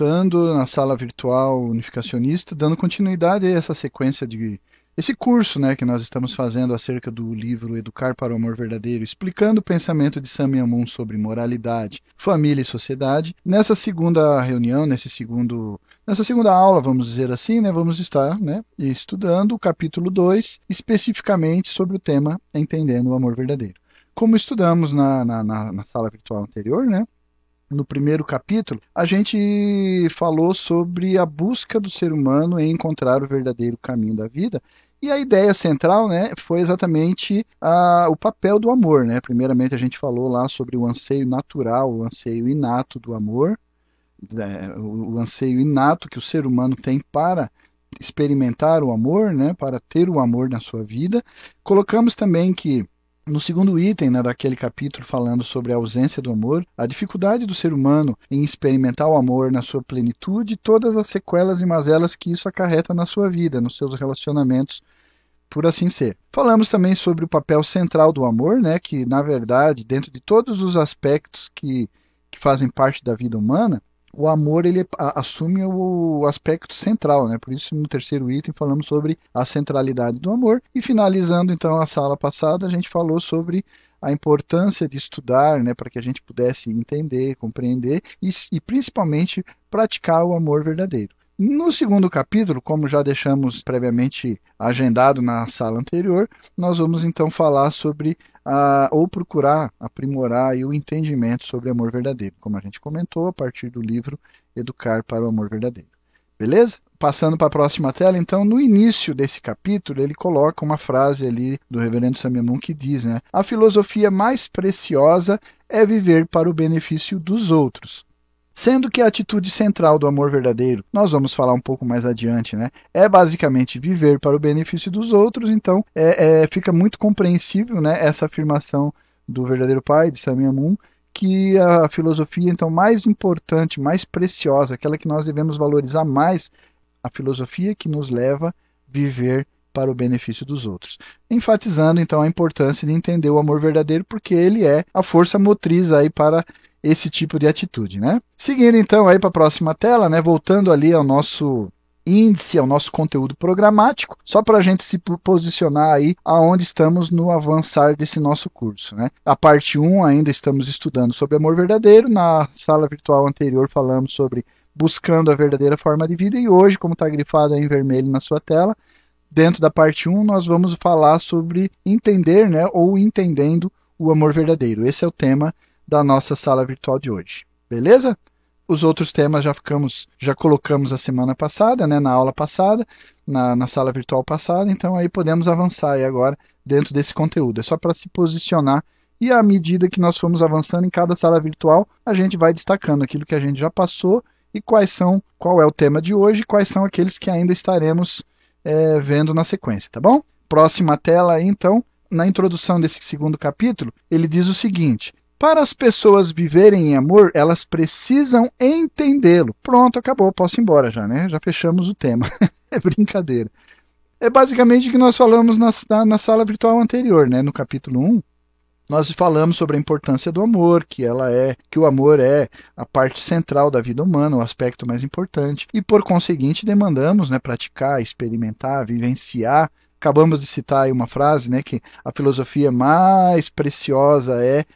Voltando na sala virtual unificacionista, dando continuidade a essa sequência de esse curso, né, que nós estamos fazendo acerca do livro Educar para o Amor Verdadeiro, explicando o pensamento de Samyamun sobre moralidade, família e sociedade. Nessa segunda reunião, nesse segundo Nessa segunda aula, vamos dizer assim, né, vamos estar né, estudando o capítulo 2, especificamente sobre o tema Entendendo o Amor Verdadeiro. Como estudamos na, na, na, na sala virtual anterior, né, no primeiro capítulo, a gente falou sobre a busca do ser humano em encontrar o verdadeiro caminho da vida. E a ideia central né, foi exatamente a, o papel do amor. Né? Primeiramente, a gente falou lá sobre o anseio natural, o anseio inato do amor, né, o, o anseio inato que o ser humano tem para experimentar o amor, né, para ter o amor na sua vida. Colocamos também que no segundo item né, daquele capítulo, falando sobre a ausência do amor, a dificuldade do ser humano em experimentar o amor na sua plenitude todas as sequelas e mazelas que isso acarreta na sua vida, nos seus relacionamentos, por assim ser. Falamos também sobre o papel central do amor, né, que na verdade, dentro de todos os aspectos que, que fazem parte da vida humana, o amor ele assume o aspecto central, né? Por isso no terceiro item falamos sobre a centralidade do amor e finalizando então a sala passada a gente falou sobre a importância de estudar, né, para que a gente pudesse entender, compreender e, e principalmente praticar o amor verdadeiro. No segundo capítulo, como já deixamos previamente agendado na sala anterior, nós vamos então falar sobre ou procurar aprimorar o entendimento sobre amor verdadeiro, como a gente comentou a partir do livro Educar para o Amor Verdadeiro. Beleza? Passando para a próxima tela, então, no início desse capítulo, ele coloca uma frase ali do reverendo Samyamun que diz, né? A filosofia mais preciosa é viver para o benefício dos outros. Sendo que a atitude central do amor verdadeiro, nós vamos falar um pouco mais adiante, né? É basicamente viver para o benefício dos outros, então é, é, fica muito compreensível né, essa afirmação do verdadeiro pai, de Samyamun, que a filosofia então mais importante, mais preciosa, aquela que nós devemos valorizar mais, a filosofia que nos leva a viver para o benefício dos outros. Enfatizando então a importância de entender o amor verdadeiro, porque ele é a força motriz aí para esse tipo de atitude, né? Seguindo então aí para a próxima tela, né? Voltando ali ao nosso índice, ao nosso conteúdo programático, só para a gente se posicionar aí aonde estamos no avançar desse nosso curso, né? A parte 1 ainda estamos estudando sobre amor verdadeiro, na sala virtual anterior falamos sobre buscando a verdadeira forma de vida e hoje, como está grifado em vermelho na sua tela, dentro da parte 1 nós vamos falar sobre entender, né, ou entendendo o amor verdadeiro. Esse é o tema da nossa sala virtual de hoje. Beleza? Os outros temas já ficamos, já colocamos a semana passada, né, na aula passada, na, na sala virtual passada, então aí podemos avançar aí agora dentro desse conteúdo. É só para se posicionar e à medida que nós formos avançando em cada sala virtual, a gente vai destacando aquilo que a gente já passou e quais são, qual é o tema de hoje, e quais são aqueles que ainda estaremos é, vendo na sequência, tá bom? Próxima tela então, na introdução desse segundo capítulo, ele diz o seguinte: para as pessoas viverem em amor, elas precisam entendê-lo. Pronto, acabou, posso ir embora já, né? Já fechamos o tema. é brincadeira. É basicamente o que nós falamos na, na, na, sala virtual anterior, né? No capítulo 1, nós falamos sobre a importância do amor, que ela é, que o amor é a parte central da vida humana, o aspecto mais importante, e por conseguinte demandamos, né, praticar, experimentar, vivenciar. Acabamos de citar aí uma frase, né, que a filosofia mais preciosa é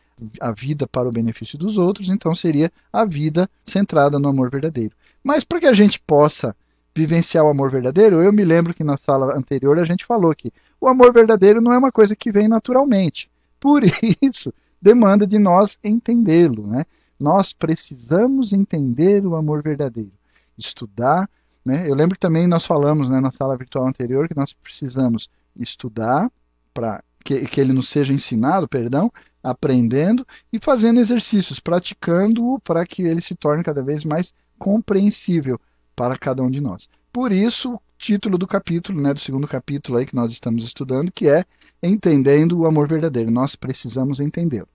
a vida para o benefício dos outros, então seria a vida centrada no amor verdadeiro. Mas para que a gente possa vivenciar o amor verdadeiro, eu me lembro que na sala anterior a gente falou que o amor verdadeiro não é uma coisa que vem naturalmente. Por isso, demanda de nós entendê-lo. Né? Nós precisamos entender o amor verdadeiro, estudar. Né? Eu lembro que também nós falamos né, na sala virtual anterior que nós precisamos estudar para que, que ele nos seja ensinado, perdão, aprendendo e fazendo exercícios, praticando-o para que ele se torne cada vez mais compreensível para cada um de nós. Por isso, o título do capítulo, né, do segundo capítulo aí que nós estamos estudando, que é Entendendo o Amor Verdadeiro. Nós precisamos entendê-lo.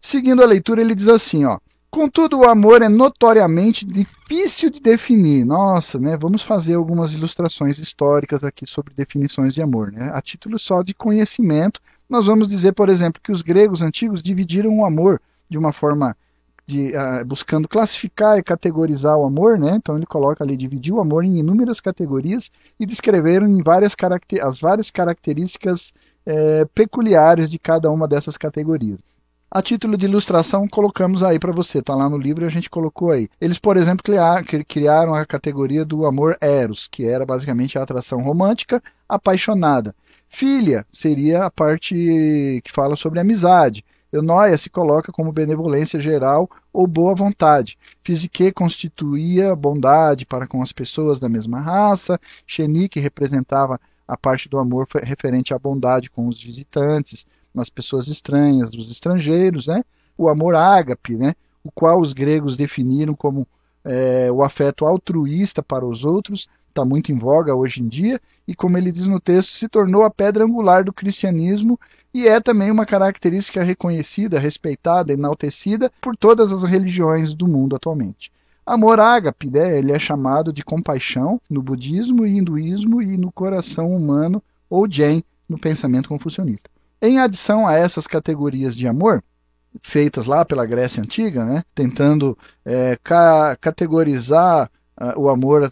Seguindo a leitura, ele diz assim, ó: Contudo, o amor é notoriamente difícil de definir. Nossa, né? Vamos fazer algumas ilustrações históricas aqui sobre definições de amor, né? A título só de conhecimento, nós vamos dizer, por exemplo, que os gregos antigos dividiram o amor de uma forma de, uh, buscando classificar e categorizar o amor, né? Então ele coloca ali, dividiu o amor em inúmeras categorias e descreveram em várias as várias características é, peculiares de cada uma dessas categorias. A título de ilustração, colocamos aí para você, tá lá no livro e a gente colocou aí. Eles, por exemplo, criaram a categoria do amor eros, que era basicamente a atração romântica apaixonada. Filia seria a parte que fala sobre amizade. Eunoia se coloca como benevolência geral ou boa vontade. Physique constituía bondade para com as pessoas da mesma raça. Xenique representava a parte do amor referente à bondade com os visitantes, nas pessoas estranhas, os estrangeiros, né? O amor ágape, né? O qual os gregos definiram como é, o afeto altruísta para os outros, está muito em voga hoje em dia, e como ele diz no texto, se tornou a pedra angular do cristianismo e é também uma característica reconhecida, respeitada, enaltecida por todas as religiões do mundo atualmente. Amor ágape, né, ele é chamado de compaixão no budismo e hinduísmo e no coração humano, ou jen, no pensamento confucionista. Em adição a essas categorias de amor, feitas lá pela Grécia Antiga, né, tentando é, ca categorizar uh, o amor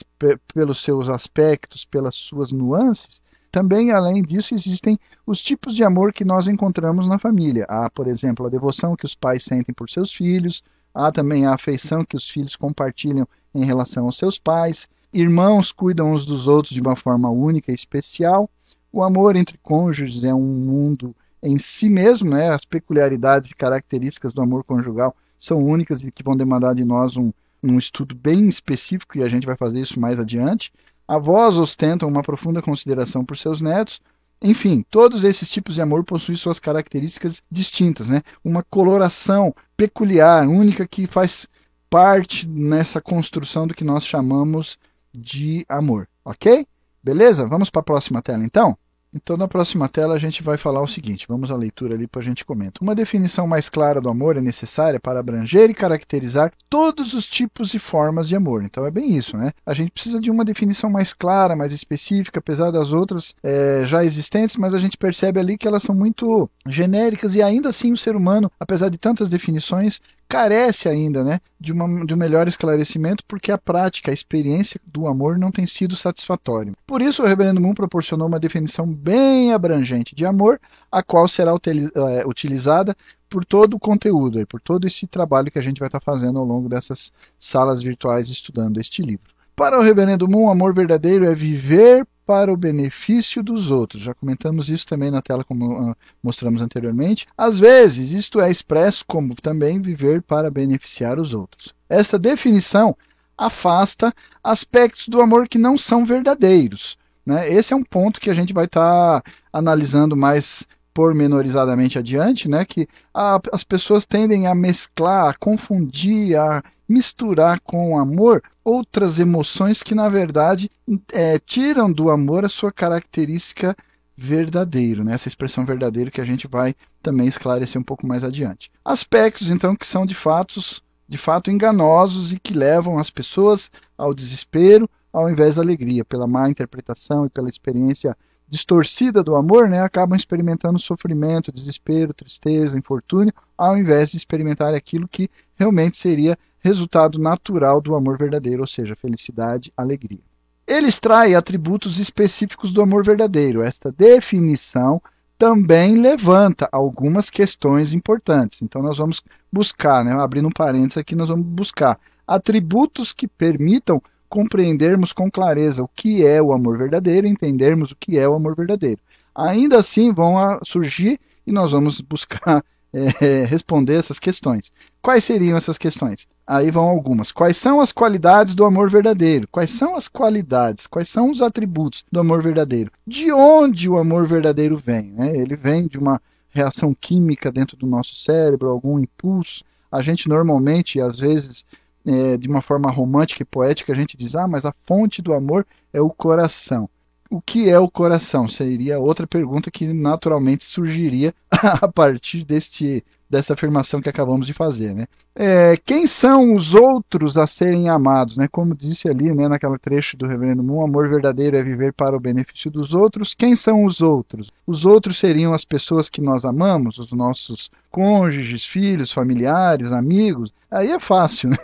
pelos seus aspectos, pelas suas nuances, também, além disso, existem os tipos de amor que nós encontramos na família. Há, por exemplo, a devoção que os pais sentem por seus filhos, há também a afeição que os filhos compartilham em relação aos seus pais, irmãos cuidam uns dos outros de uma forma única e especial. O amor entre cônjuges é um mundo em si mesmo, né? as peculiaridades e características do amor conjugal são únicas e que vão demandar de nós um, um estudo bem específico, e a gente vai fazer isso mais adiante. Avós ostentam uma profunda consideração por seus netos. Enfim, todos esses tipos de amor possuem suas características distintas, né? Uma coloração peculiar, única que faz parte nessa construção do que nós chamamos de amor, ok? Beleza? Vamos para a próxima tela então? Então, na próxima tela, a gente vai falar o seguinte: vamos à leitura ali para a gente comentar. Uma definição mais clara do amor é necessária para abranger e caracterizar todos os tipos e formas de amor. Então, é bem isso, né? A gente precisa de uma definição mais clara, mais específica, apesar das outras é, já existentes, mas a gente percebe ali que elas são muito genéricas e ainda assim o ser humano, apesar de tantas definições, carece ainda né, de, uma, de um melhor esclarecimento porque a prática, a experiência do amor não tem sido satisfatória. Por isso, o Reverendo Moon proporcionou uma definição bem abrangente de amor, a qual será é, utilizada por todo o conteúdo, por todo esse trabalho que a gente vai estar fazendo ao longo dessas salas virtuais estudando este livro. Para o Reverendo Moon, amor verdadeiro é viver para o benefício dos outros. Já comentamos isso também na tela, como uh, mostramos anteriormente. Às vezes, isto é expresso como também viver para beneficiar os outros. Esta definição afasta aspectos do amor que não são verdadeiros. Né? Esse é um ponto que a gente vai estar tá analisando mais pormenorizadamente adiante, né, que a, as pessoas tendem a mesclar, a confundir, a misturar com o amor outras emoções que, na verdade, é, tiram do amor a sua característica verdadeiro, né? essa expressão verdadeiro que a gente vai também esclarecer um pouco mais adiante. Aspectos, então, que são de fatos de fato enganosos e que levam as pessoas ao desespero ao invés da alegria, pela má interpretação e pela experiência distorcida do amor, né, acabam experimentando sofrimento, desespero, tristeza, infortúnio, ao invés de experimentar aquilo que realmente seria resultado natural do amor verdadeiro, ou seja, felicidade, alegria. Ele extrai atributos específicos do amor verdadeiro. Esta definição também levanta algumas questões importantes. Então nós vamos buscar, né, abrindo um parênteses aqui, nós vamos buscar atributos que permitam compreendermos com clareza o que é o amor verdadeiro, entendermos o que é o amor verdadeiro. Ainda assim vão surgir e nós vamos buscar é, responder essas questões. Quais seriam essas questões? Aí vão algumas. Quais são as qualidades do amor verdadeiro? Quais são as qualidades? Quais são os atributos do amor verdadeiro? De onde o amor verdadeiro vem? Né? Ele vem de uma reação química dentro do nosso cérebro, algum impulso. A gente normalmente, às vezes, é, de uma forma romântica e poética, a gente diz: ah, mas a fonte do amor é o coração. O que é o coração? Seria outra pergunta que naturalmente surgiria a partir deste dessa afirmação que acabamos de fazer, né? É, quem são os outros a serem amados, né? Como disse ali, né, naquela trecho do Reverendo Moon, amor verdadeiro é viver para o benefício dos outros. Quem são os outros? Os outros seriam as pessoas que nós amamos, os nossos cônjuges, filhos, familiares, amigos. Aí é fácil, né?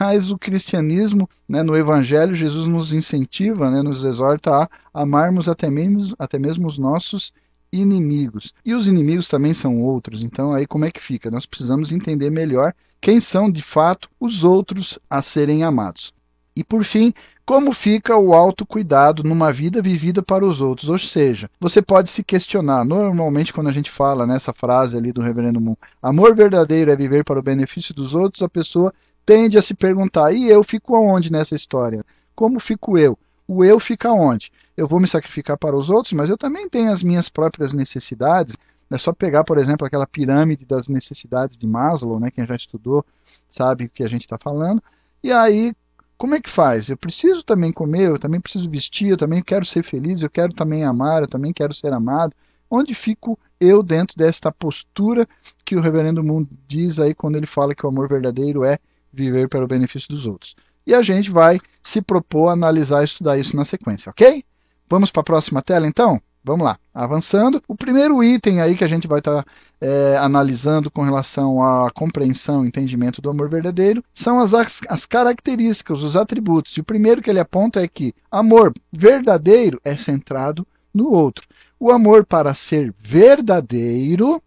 Mas o cristianismo, né, no Evangelho, Jesus nos incentiva, né, nos exorta a amarmos até mesmo, até mesmo os nossos inimigos. E os inimigos também são outros, então aí como é que fica? Nós precisamos entender melhor quem são de fato os outros a serem amados. E por fim, como fica o autocuidado numa vida vivida para os outros? Ou seja, você pode se questionar. Normalmente, quando a gente fala nessa frase ali do Reverendo Moon, amor verdadeiro é viver para o benefício dos outros, a pessoa tende a se perguntar: e eu fico aonde nessa história? Como fico eu? O eu fica onde? Eu vou me sacrificar para os outros, mas eu também tenho as minhas próprias necessidades. É só pegar, por exemplo, aquela pirâmide das necessidades de Maslow, né? Quem já estudou sabe o que a gente está falando. E aí, como é que faz? Eu preciso também comer, eu também preciso vestir, eu também quero ser feliz, eu quero também amar, eu também quero ser amado. Onde fico eu dentro desta postura que o Reverendo Mundo diz aí quando ele fala que o amor verdadeiro é viver para o benefício dos outros? e a gente vai se propor a analisar e estudar isso na sequência, ok? Vamos para a próxima tela então? Vamos lá, avançando. O primeiro item aí que a gente vai estar tá, é, analisando com relação à compreensão e entendimento do amor verdadeiro são as, as características, os atributos. E o primeiro que ele aponta é que amor verdadeiro é centrado no outro. O amor, para ser verdadeiro,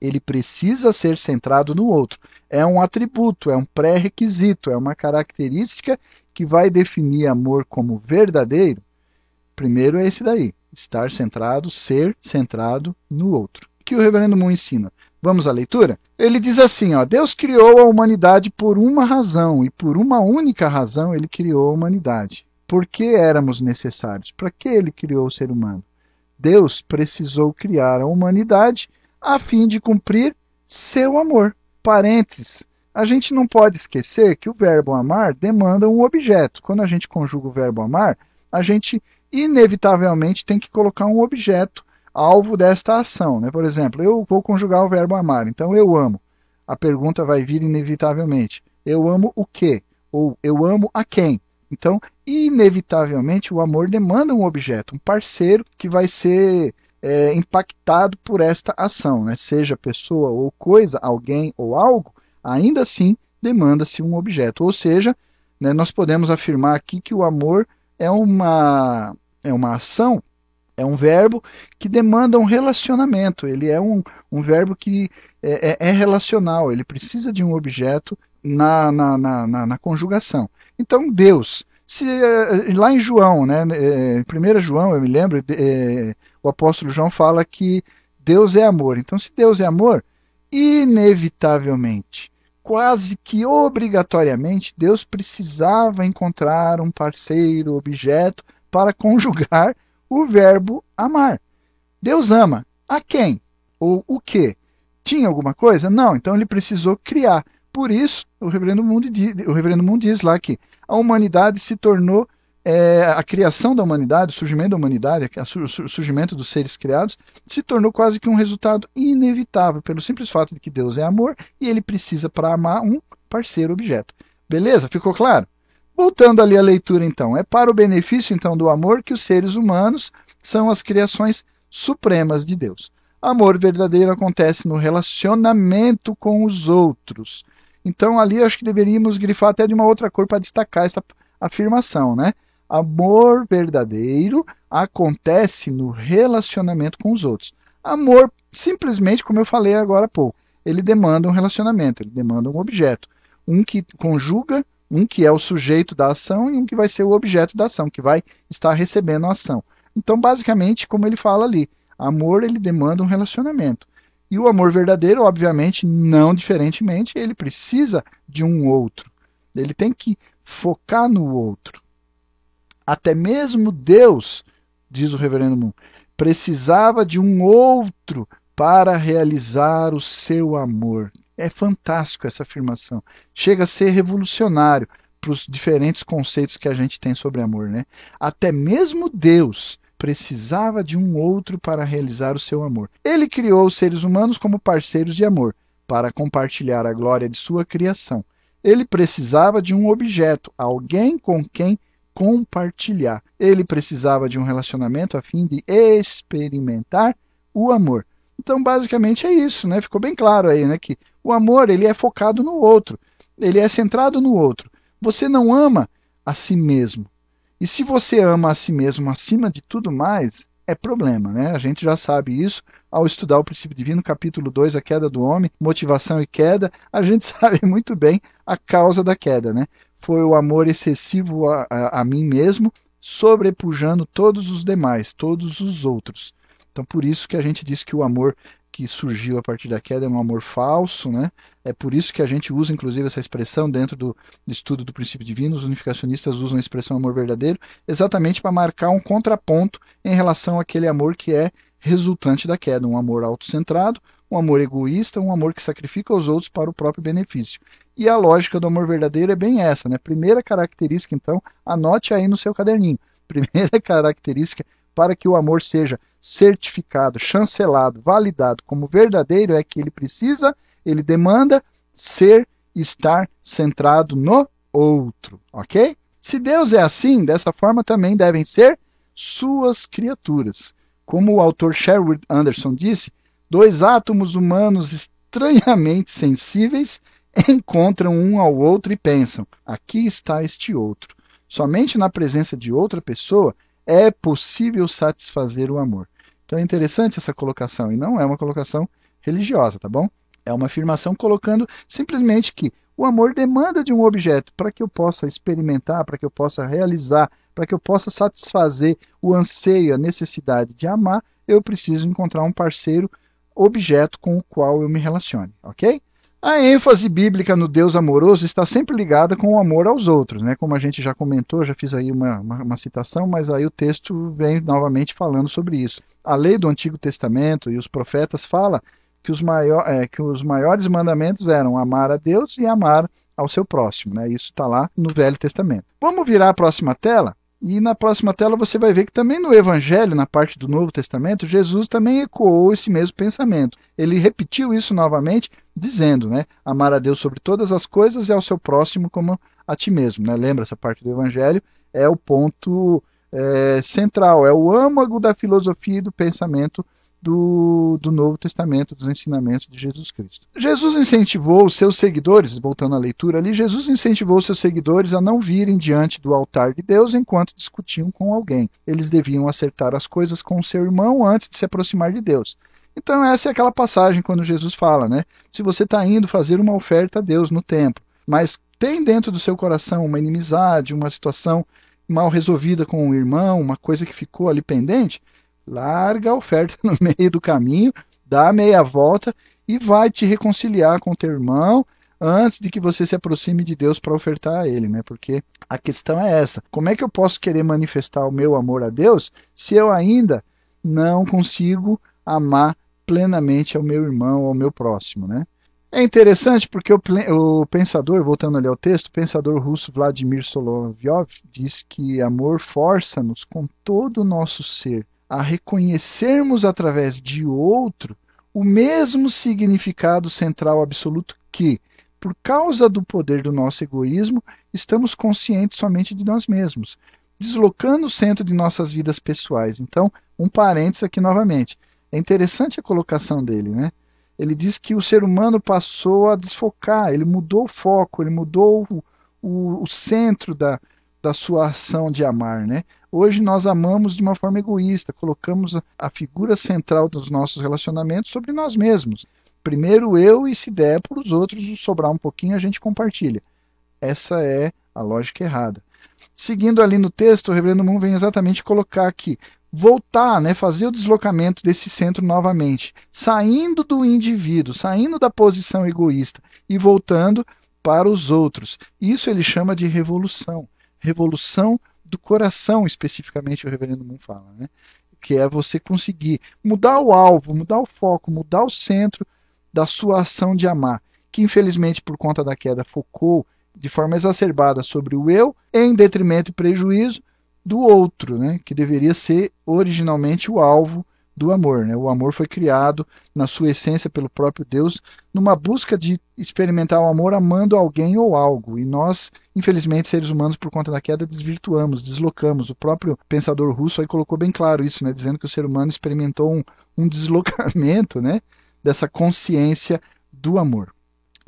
ele precisa ser centrado no outro é um atributo, é um pré-requisito, é uma característica que vai definir amor como verdadeiro. Primeiro é esse daí, estar centrado, ser centrado no outro. O que o reverendo Moon ensina? Vamos à leitura? Ele diz assim, ó, Deus criou a humanidade por uma razão e por uma única razão ele criou a humanidade. Por que éramos necessários? Para que ele criou o ser humano? Deus precisou criar a humanidade a fim de cumprir seu amor parênteses, a gente não pode esquecer que o verbo amar demanda um objeto. Quando a gente conjuga o verbo amar, a gente inevitavelmente tem que colocar um objeto alvo desta ação. Né? Por exemplo, eu vou conjugar o verbo amar, então eu amo. A pergunta vai vir inevitavelmente: eu amo o quê? Ou eu amo a quem? Então, inevitavelmente, o amor demanda um objeto, um parceiro que vai ser é, impactado por esta ação, né? seja pessoa ou coisa, alguém ou algo, ainda assim demanda-se um objeto. Ou seja, né, nós podemos afirmar aqui que o amor é uma, é uma ação, é um verbo que demanda um relacionamento, ele é um, um verbo que é, é, é relacional, ele precisa de um objeto na, na, na, na conjugação. Então, Deus, se, eh, lá em João, né, em 1 João, eu me lembro, é, o apóstolo João fala que Deus é amor. Então, se Deus é amor, inevitavelmente, quase que obrigatoriamente, Deus precisava encontrar um parceiro, objeto, para conjugar o verbo amar. Deus ama. A quem? Ou o que? Tinha alguma coisa? Não, então ele precisou criar. Por isso, o Reverendo Mundo diz, o Reverendo Mundo diz lá que a humanidade se tornou é, a criação da humanidade, o surgimento da humanidade, o surgimento dos seres criados, se tornou quase que um resultado inevitável, pelo simples fato de que Deus é amor e ele precisa, para amar, um parceiro objeto. Beleza? Ficou claro? Voltando ali à leitura, então. É para o benefício, então, do amor que os seres humanos são as criações supremas de Deus. Amor verdadeiro acontece no relacionamento com os outros. Então, ali acho que deveríamos grifar até de uma outra cor para destacar essa afirmação, né? Amor verdadeiro acontece no relacionamento com os outros. Amor, simplesmente, como eu falei agora há pouco, ele demanda um relacionamento, ele demanda um objeto. Um que conjuga, um que é o sujeito da ação e um que vai ser o objeto da ação, que vai estar recebendo a ação. Então, basicamente, como ele fala ali, amor ele demanda um relacionamento. E o amor verdadeiro, obviamente, não diferentemente, ele precisa de um outro. Ele tem que focar no outro. Até mesmo Deus, diz o reverendo Moon, precisava de um outro para realizar o seu amor. É fantástico essa afirmação. Chega a ser revolucionário para os diferentes conceitos que a gente tem sobre amor, né? Até mesmo Deus precisava de um outro para realizar o seu amor. Ele criou os seres humanos como parceiros de amor, para compartilhar a glória de sua criação. Ele precisava de um objeto, alguém com quem compartilhar. Ele precisava de um relacionamento a fim de experimentar o amor. Então, basicamente é isso, né? Ficou bem claro aí, né, que o amor, ele é focado no outro. Ele é centrado no outro. Você não ama a si mesmo. E se você ama a si mesmo acima de tudo mais, é problema, né? A gente já sabe isso ao estudar o princípio divino, capítulo 2, a queda do homem, motivação e queda, a gente sabe muito bem a causa da queda, né? Foi o amor excessivo a, a, a mim mesmo, sobrepujando todos os demais, todos os outros. Então, por isso que a gente diz que o amor que surgiu a partir da queda é um amor falso, né? É por isso que a gente usa, inclusive, essa expressão dentro do, estudo do princípio divino. Os unificacionistas usam a expressão amor verdadeiro exatamente para marcar um contraponto em relação àquele amor que é resultante da queda, um amor autocentrado, um amor egoísta, um amor que sacrifica os outros para o próprio benefício. E a lógica do amor verdadeiro é bem essa, né? Primeira característica, então, anote aí no seu caderninho. Primeira característica para que o amor seja certificado, chancelado, validado como verdadeiro é que ele precisa, ele demanda ser, estar centrado no outro, ok? Se Deus é assim, dessa forma também devem ser suas criaturas. Como o autor Sherwood Anderson disse, dois átomos humanos estranhamente sensíveis encontram um ao outro e pensam: aqui está este outro. Somente na presença de outra pessoa é possível satisfazer o amor. Então é interessante essa colocação, e não é uma colocação religiosa, tá bom? É uma afirmação colocando simplesmente que o amor demanda de um objeto para que eu possa experimentar, para que eu possa realizar, para que eu possa satisfazer o anseio, a necessidade de amar, eu preciso encontrar um parceiro objeto com o qual eu me relacione, ok? A ênfase bíblica no Deus amoroso está sempre ligada com o amor aos outros, né? Como a gente já comentou, já fiz aí uma, uma, uma, citação, mas aí o texto vem novamente falando sobre isso. A lei do Antigo Testamento e os profetas fala que os, maior, é, que os maiores mandamentos eram amar a Deus e amar ao seu próximo, né? Isso está lá no Velho Testamento. Vamos virar a próxima tela? E na próxima tela você vai ver que também no Evangelho, na parte do Novo Testamento, Jesus também ecoou esse mesmo pensamento. Ele repetiu isso novamente, dizendo, né? Amar a Deus sobre todas as coisas e ao seu próximo como a ti mesmo. Né? Lembra essa parte do Evangelho? É o ponto é, central, é o âmago da filosofia e do pensamento do, do Novo Testamento, dos ensinamentos de Jesus Cristo. Jesus incentivou os seus seguidores, voltando à leitura ali, Jesus incentivou os seus seguidores a não virem diante do altar de Deus enquanto discutiam com alguém. Eles deviam acertar as coisas com o seu irmão antes de se aproximar de Deus. Então essa é aquela passagem quando Jesus fala, né? Se você está indo fazer uma oferta a Deus no templo, mas tem dentro do seu coração uma inimizade, uma situação mal resolvida com o irmão, uma coisa que ficou ali pendente, larga a oferta no meio do caminho, dá meia volta e vai te reconciliar com teu irmão antes de que você se aproxime de Deus para ofertar a ele, né? Porque a questão é essa: como é que eu posso querer manifestar o meu amor a Deus se eu ainda não consigo amar plenamente ao meu irmão, ao meu próximo, né? É interessante porque o, o, pensador, voltando ali ao texto, o pensador russo Vladimir Solovyov diz que amor força-nos com todo o nosso ser a reconhecermos através de outro o mesmo significado central absoluto que, por causa do poder do nosso egoísmo, estamos conscientes somente de nós mesmos, deslocando o centro de nossas vidas pessoais. Então, um parênteses aqui novamente. É interessante a colocação dele, né? Ele diz que o ser humano passou a desfocar, ele mudou o foco, ele mudou o, o, o centro da, da sua ação de amar, né? Hoje nós amamos de uma forma egoísta, colocamos a figura central dos nossos relacionamentos sobre nós mesmos. Primeiro eu e se der para os outros sobrar um pouquinho a gente compartilha. Essa é a lógica errada. Seguindo ali no texto, o Reverendo Moon vem exatamente colocar aqui voltar, né, fazer o deslocamento desse centro novamente, saindo do indivíduo, saindo da posição egoísta e voltando para os outros. Isso ele chama de revolução. Revolução do coração, especificamente o Reverendo Moon fala, né? que é você conseguir mudar o alvo, mudar o foco, mudar o centro da sua ação de amar, que infelizmente por conta da queda focou de forma exacerbada sobre o eu, em detrimento e prejuízo do outro, né, que deveria ser originalmente o alvo do amor. Né? O amor foi criado na sua essência pelo próprio Deus, numa busca de experimentar o amor amando alguém ou algo. E nós, infelizmente, seres humanos, por conta da queda, desvirtuamos, deslocamos. O próprio pensador russo aí colocou bem claro isso, né? dizendo que o ser humano experimentou um, um deslocamento né? dessa consciência do amor.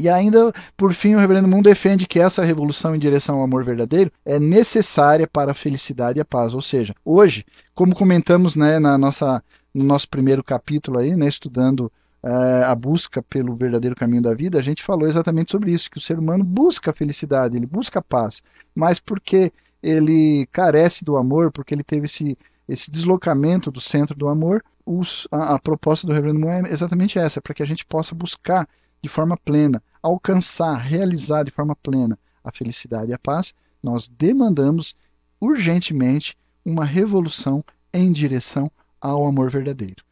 E ainda, por fim, o Reverendo Moon defende que essa revolução em direção ao amor verdadeiro é necessária para a felicidade e a paz. Ou seja, hoje, como comentamos né, na nossa no nosso primeiro capítulo aí, né, estudando uh, a busca pelo verdadeiro caminho da vida, a gente falou exatamente sobre isso, que o ser humano busca a felicidade, ele busca a paz, mas porque ele carece do amor, porque ele teve esse, esse deslocamento do centro do amor, os, a, a, proposta do Reverendo Moon é exatamente essa, para que a gente possa buscar de forma plena, alcançar, realizar de forma plena a felicidade e a paz, nós demandamos urgentemente uma revolução em direção ao amor verdadeiro.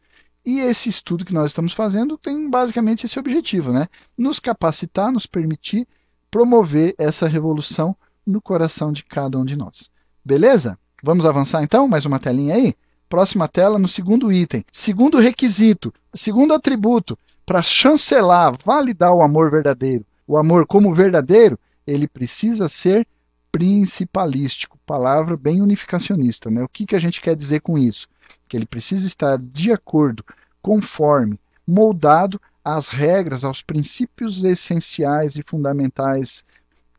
E esse estudo que nós estamos fazendo tem basicamente esse objetivo, né? Nos capacitar, nos permitir promover essa revolução no coração de cada um de nós. Beleza? Vamos avançar então? Mais uma telinha aí? Próxima tela no segundo item. Segundo requisito, segundo atributo para chancelar, validar o amor verdadeiro. O amor como verdadeiro, ele precisa ser principalístico, palavra bem unificacionista. Né? O que, que a gente quer dizer com isso? Que ele precisa estar de acordo, conforme, moldado às regras, aos princípios essenciais e fundamentais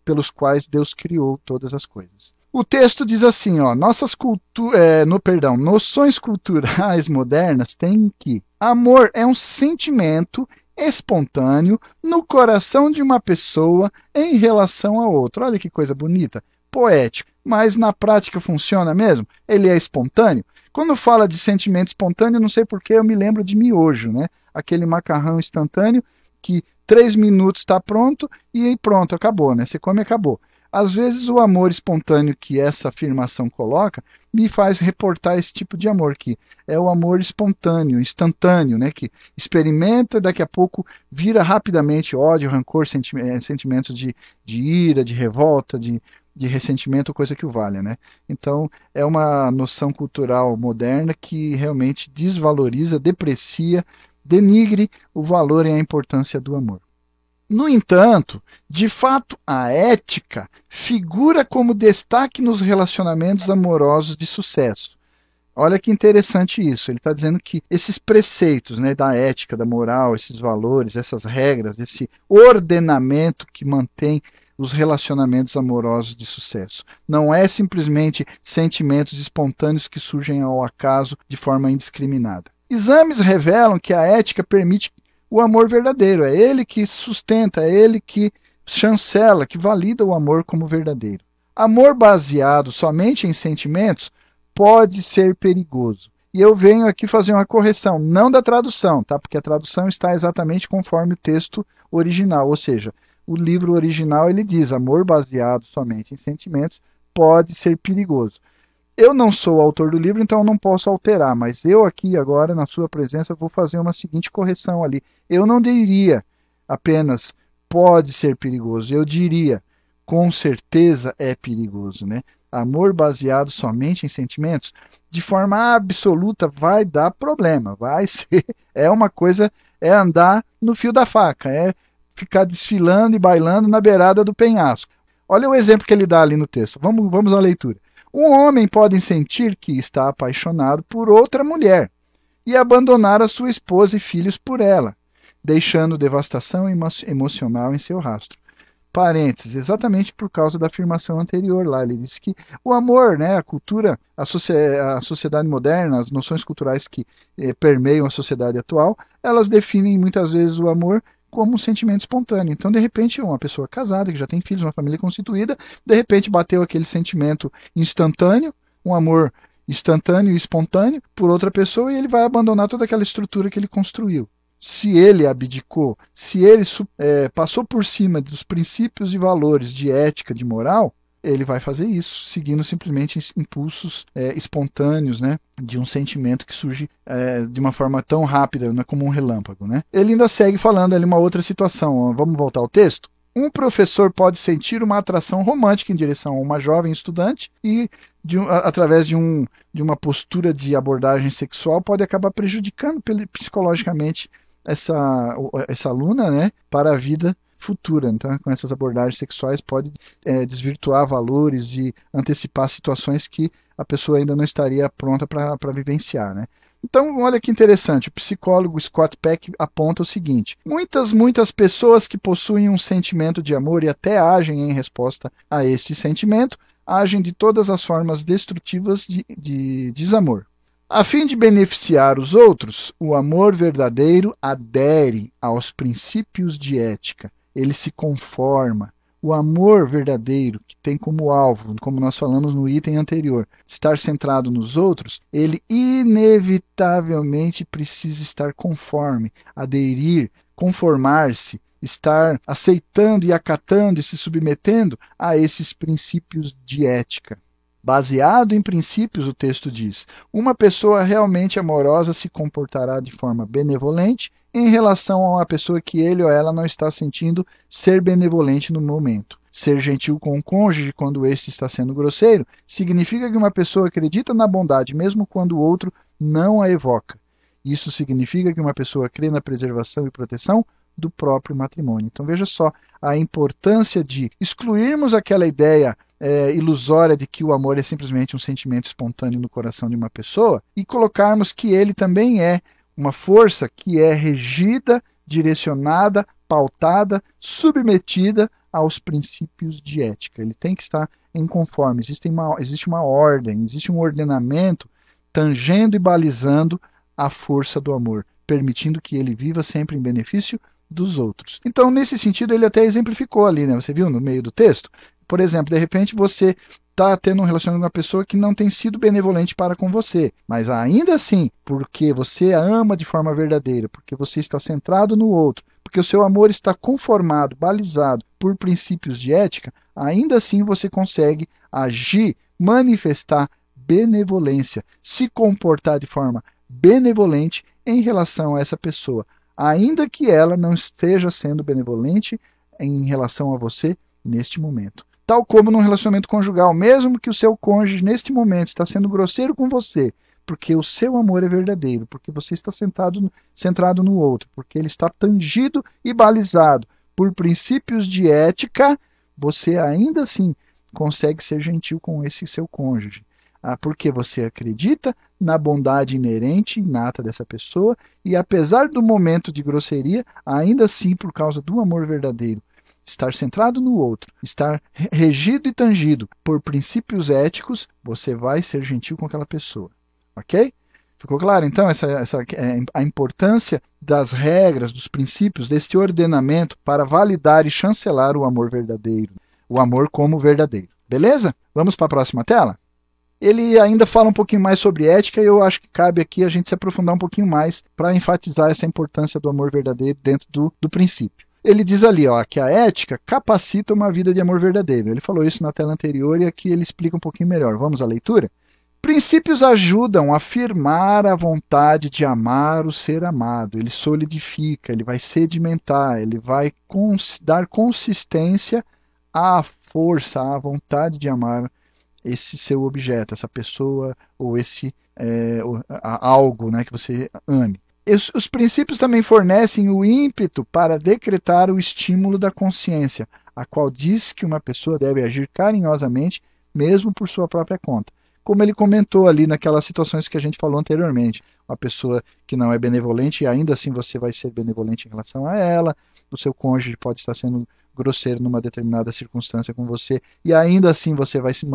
pelos quais Deus criou todas as coisas. O texto diz assim, ó, nossas cultu é, no perdão, noções culturais modernas têm que amor é um sentimento espontâneo no coração de uma pessoa em relação a outra. Olha que coisa bonita, poético. Mas na prática funciona mesmo? Ele é espontâneo? Quando fala de sentimento espontâneo, não sei porquê, eu me lembro de miojo, né? Aquele macarrão instantâneo que três minutos está pronto e pronto, acabou, né? Você come acabou. Às vezes o amor espontâneo que essa afirmação coloca me faz reportar esse tipo de amor que é o amor espontâneo, instantâneo, né? Que experimenta, daqui a pouco vira rapidamente ódio, rancor, eh, sentimentos de, de ira, de revolta, de, de ressentimento, coisa que o valha, né? Então, é uma noção cultural moderna que realmente desvaloriza, deprecia, denigre o valor e a importância do amor. No entanto, de fato, a ética figura como destaque nos relacionamentos amorosos de sucesso. Olha que interessante isso. Ele está dizendo que esses preceitos né, da ética, da moral, esses valores, essas regras, esse ordenamento que mantém os relacionamentos amorosos de sucesso. Não é simplesmente sentimentos espontâneos que surgem ao acaso de forma indiscriminada. Exames revelam que a ética permite o amor verdadeiro. É ele que sustenta, é ele que chancela, que valida o amor como verdadeiro. Amor baseado somente em sentimentos pode ser perigoso. E eu venho aqui fazer uma correção, não da tradução, tá? Porque a tradução está exatamente conforme o texto original, ou seja, o livro original ele diz: amor baseado somente em sentimentos pode ser perigoso. Eu não sou o autor do livro, então eu não posso alterar, mas eu aqui agora, na sua presença, vou fazer uma seguinte correção ali. Eu não diria apenas pode ser perigoso, eu diria com certeza é perigoso, né? Amor baseado somente em sentimentos, de forma absoluta vai dar problema, vai ser, é uma coisa, é andar no fio da faca, é ficar desfilando e bailando na beirada do penhasco. Olha o exemplo que ele dá ali no texto. Vamos, vamos à leitura. Um homem pode sentir que está apaixonado por outra mulher e abandonar a sua esposa e filhos por ela, deixando devastação emo emocional em seu rastro. Parênteses, exatamente por causa da afirmação anterior lá. Ele disse que o amor, né, a cultura, a, a sociedade moderna, as noções culturais que eh, permeiam a sociedade atual, elas definem muitas vezes o amor como um sentimento espontâneo. Então, de repente, uma pessoa casada, que já tem filhos, uma família constituída, de repente bateu aquele sentimento instantâneo, um amor instantâneo e espontâneo por outra pessoa e ele vai abandonar toda aquela estrutura que ele construiu. Se ele abdicou, se ele é, passou por cima dos princípios e valores de ética, de moral, ele vai fazer isso, seguindo simplesmente impulsos é, espontâneos, né, de um sentimento que surge é, de uma forma tão rápida, né, como um relâmpago, né. Ele ainda segue falando ali uma outra situação. Vamos voltar ao texto. Um professor pode sentir uma atração romântica em direção a uma jovem estudante e de através de, um, de uma postura de abordagem sexual, pode acabar prejudicando psicologicamente essa, essa aluna né, para a vida futura. Então, com essas abordagens sexuais, pode é, desvirtuar valores e antecipar situações que a pessoa ainda não estaria pronta para vivenciar. Né? Então, olha que interessante, o psicólogo Scott Peck aponta o seguinte: muitas, muitas pessoas que possuem um sentimento de amor e até agem em resposta a este sentimento, agem de todas as formas destrutivas de, de desamor. A fim de beneficiar os outros, o amor verdadeiro adere aos princípios de ética, ele se conforma. O amor verdadeiro, que tem como alvo, como nós falamos no item anterior, estar centrado nos outros, ele inevitavelmente precisa estar conforme, aderir, conformar-se, estar aceitando e acatando e se submetendo a esses princípios de ética. Baseado em princípios, o texto diz: uma pessoa realmente amorosa se comportará de forma benevolente em relação a uma pessoa que ele ou ela não está sentindo ser benevolente no momento. Ser gentil com o cônjuge quando este está sendo grosseiro significa que uma pessoa acredita na bondade mesmo quando o outro não a evoca. Isso significa que uma pessoa crê na preservação e proteção do próprio matrimônio. Então veja só a importância de excluirmos aquela ideia é, ilusória de que o amor é simplesmente um sentimento espontâneo no coração de uma pessoa e colocarmos que ele também é uma força que é regida, direcionada, pautada, submetida aos princípios de ética. Ele tem que estar em conforme. Existe uma, existe uma ordem, existe um ordenamento tangendo e balizando a força do amor, permitindo que ele viva sempre em benefício dos outros. Então, nesse sentido, ele até exemplificou ali, né? Você viu no meio do texto? Por exemplo, de repente você está tendo um relacionamento com uma pessoa que não tem sido benevolente para com você, mas ainda assim, porque você a ama de forma verdadeira, porque você está centrado no outro, porque o seu amor está conformado, balizado por princípios de ética, ainda assim você consegue agir, manifestar benevolência, se comportar de forma benevolente em relação a essa pessoa, ainda que ela não esteja sendo benevolente em relação a você neste momento tal como num relacionamento conjugal, mesmo que o seu cônjuge neste momento está sendo grosseiro com você, porque o seu amor é verdadeiro, porque você está sentado, centrado no outro, porque ele está tangido e balizado por princípios de ética, você ainda assim consegue ser gentil com esse seu cônjuge. Ah, porque você acredita na bondade inerente, inata dessa pessoa, e apesar do momento de grosseria, ainda assim, por causa do amor verdadeiro, estar centrado no outro, estar regido e tangido por princípios éticos, você vai ser gentil com aquela pessoa. Ok? Ficou claro então essa, essa, é, a importância das regras, dos princípios, deste ordenamento para validar e chancelar o amor verdadeiro, o amor como verdadeiro. Beleza? Vamos para a próxima tela? Ele ainda fala um pouquinho mais sobre ética e eu acho que cabe aqui a gente se aprofundar um pouquinho mais para enfatizar essa importância do amor verdadeiro dentro do, do princípio. Ele diz ali ó, que a ética capacita uma vida de amor verdadeiro. Ele falou isso na tela anterior e aqui ele explica um pouquinho melhor. Vamos à leitura? Princípios ajudam a afirmar a vontade de amar o ser amado. Ele solidifica, ele vai sedimentar, ele vai cons dar consistência à força, à vontade de amar esse seu objeto, essa pessoa ou esse é, algo né, que você ame. Os, os princípios também fornecem o ímpeto para decretar o estímulo da consciência, a qual diz que uma pessoa deve agir carinhosamente, mesmo por sua própria conta. Como ele comentou ali naquelas situações que a gente falou anteriormente, uma pessoa que não é benevolente e ainda assim você vai ser benevolente em relação a ela, o seu cônjuge pode estar sendo grosseiro numa determinada circunstância com você e ainda assim você vai se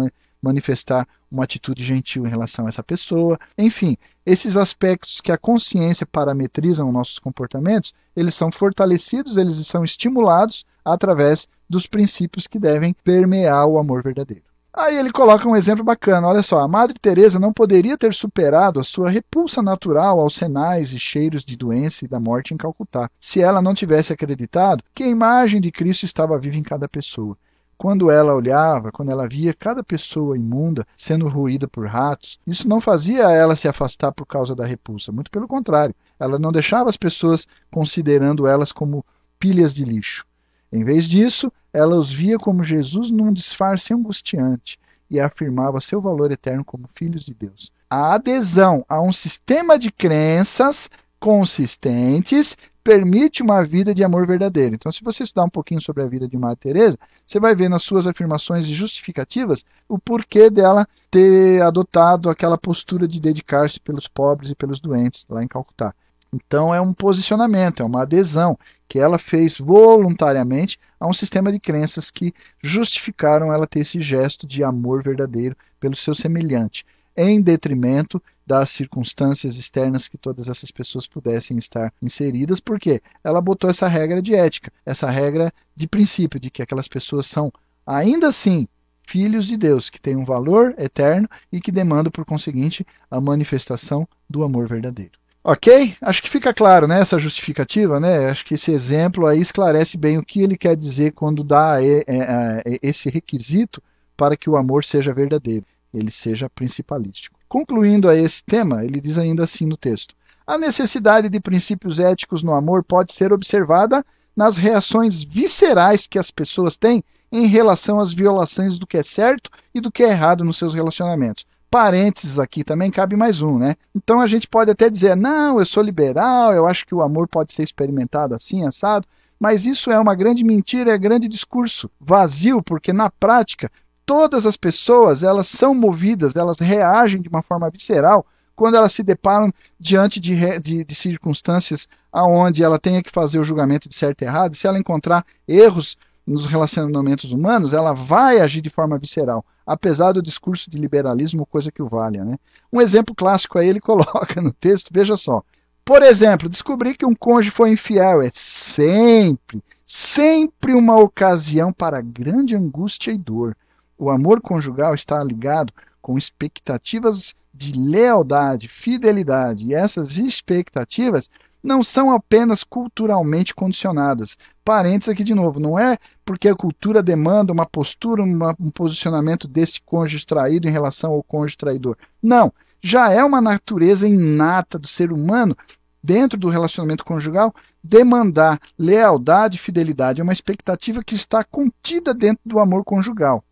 manifestar uma atitude gentil em relação a essa pessoa. Enfim, esses aspectos que a consciência parametrizam nossos comportamentos, eles são fortalecidos, eles são estimulados através dos princípios que devem permear o amor verdadeiro. Aí ele coloca um exemplo bacana. Olha só, a Madre Teresa não poderia ter superado a sua repulsa natural aos sinais e cheiros de doença e da morte em Calcutá, se ela não tivesse acreditado que a imagem de Cristo estava viva em cada pessoa. Quando ela olhava, quando ela via cada pessoa imunda sendo ruída por ratos, isso não fazia ela se afastar por causa da repulsa, muito pelo contrário, ela não deixava as pessoas considerando elas como pilhas de lixo. Em vez disso, ela os via como Jesus num disfarce angustiante, e afirmava seu valor eterno como filhos de Deus. A adesão a um sistema de crenças consistentes permite uma vida de amor verdadeiro. Então, se você estudar um pouquinho sobre a vida de Madre Teresa, você vai ver nas suas afirmações justificativas o porquê dela ter adotado aquela postura de dedicar-se pelos pobres e pelos doentes lá em Calcutá. Então, é um posicionamento, é uma adesão que ela fez voluntariamente a um sistema de crenças que justificaram ela ter esse gesto de amor verdadeiro pelo seu semelhante em detrimento das circunstâncias externas que todas essas pessoas pudessem estar inseridas, porque ela botou essa regra de ética, essa regra de princípio, de que aquelas pessoas são, ainda assim, filhos de Deus, que têm um valor eterno e que demandam, por conseguinte, a manifestação do amor verdadeiro. Ok? Acho que fica claro, né? Essa justificativa, né? Acho que esse exemplo aí esclarece bem o que ele quer dizer quando dá é, é, é, esse requisito para que o amor seja verdadeiro ele seja principalístico. Concluindo a esse tema, ele diz ainda assim no texto: A necessidade de princípios éticos no amor pode ser observada nas reações viscerais que as pessoas têm em relação às violações do que é certo e do que é errado nos seus relacionamentos. Parênteses aqui também cabe mais um, né? Então a gente pode até dizer, não, eu sou liberal, eu acho que o amor pode ser experimentado assim, assado, mas isso é uma grande mentira, é um grande discurso vazio, porque na prática todas as pessoas elas são movidas, elas reagem de uma forma visceral quando elas se deparam diante de, de, de circunstâncias aonde ela tenha que fazer o julgamento de certo e errado. Se ela encontrar erros nos relacionamentos humanos, ela vai agir de forma visceral, apesar do discurso de liberalismo, coisa que o valha. Né? Um exemplo clássico aí ele coloca no texto, veja só. Por exemplo, descobrir que um cônjuge foi infiel é sempre, sempre uma ocasião para grande angústia e dor o amor conjugal está ligado com expectativas de lealdade, fidelidade, e essas expectativas não são apenas culturalmente condicionadas. Parênteses aqui de novo, não é porque a cultura demanda uma postura, uma, um posicionamento desse cônjuge traído em relação ao cônjuge traidor. Não, já é uma natureza inata do ser humano dentro do relacionamento conjugal demandar lealdade e fidelidade. É uma expectativa que está contida dentro do amor conjugal.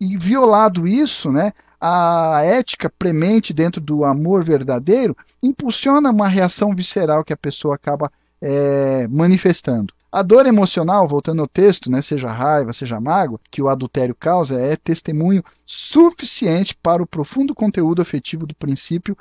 E violado isso, né, a ética premente dentro do amor verdadeiro impulsiona uma reação visceral que a pessoa acaba é, manifestando. A dor emocional, voltando ao texto, né, seja raiva, seja mágoa, que o adultério causa, é testemunho suficiente para o profundo conteúdo afetivo do princípio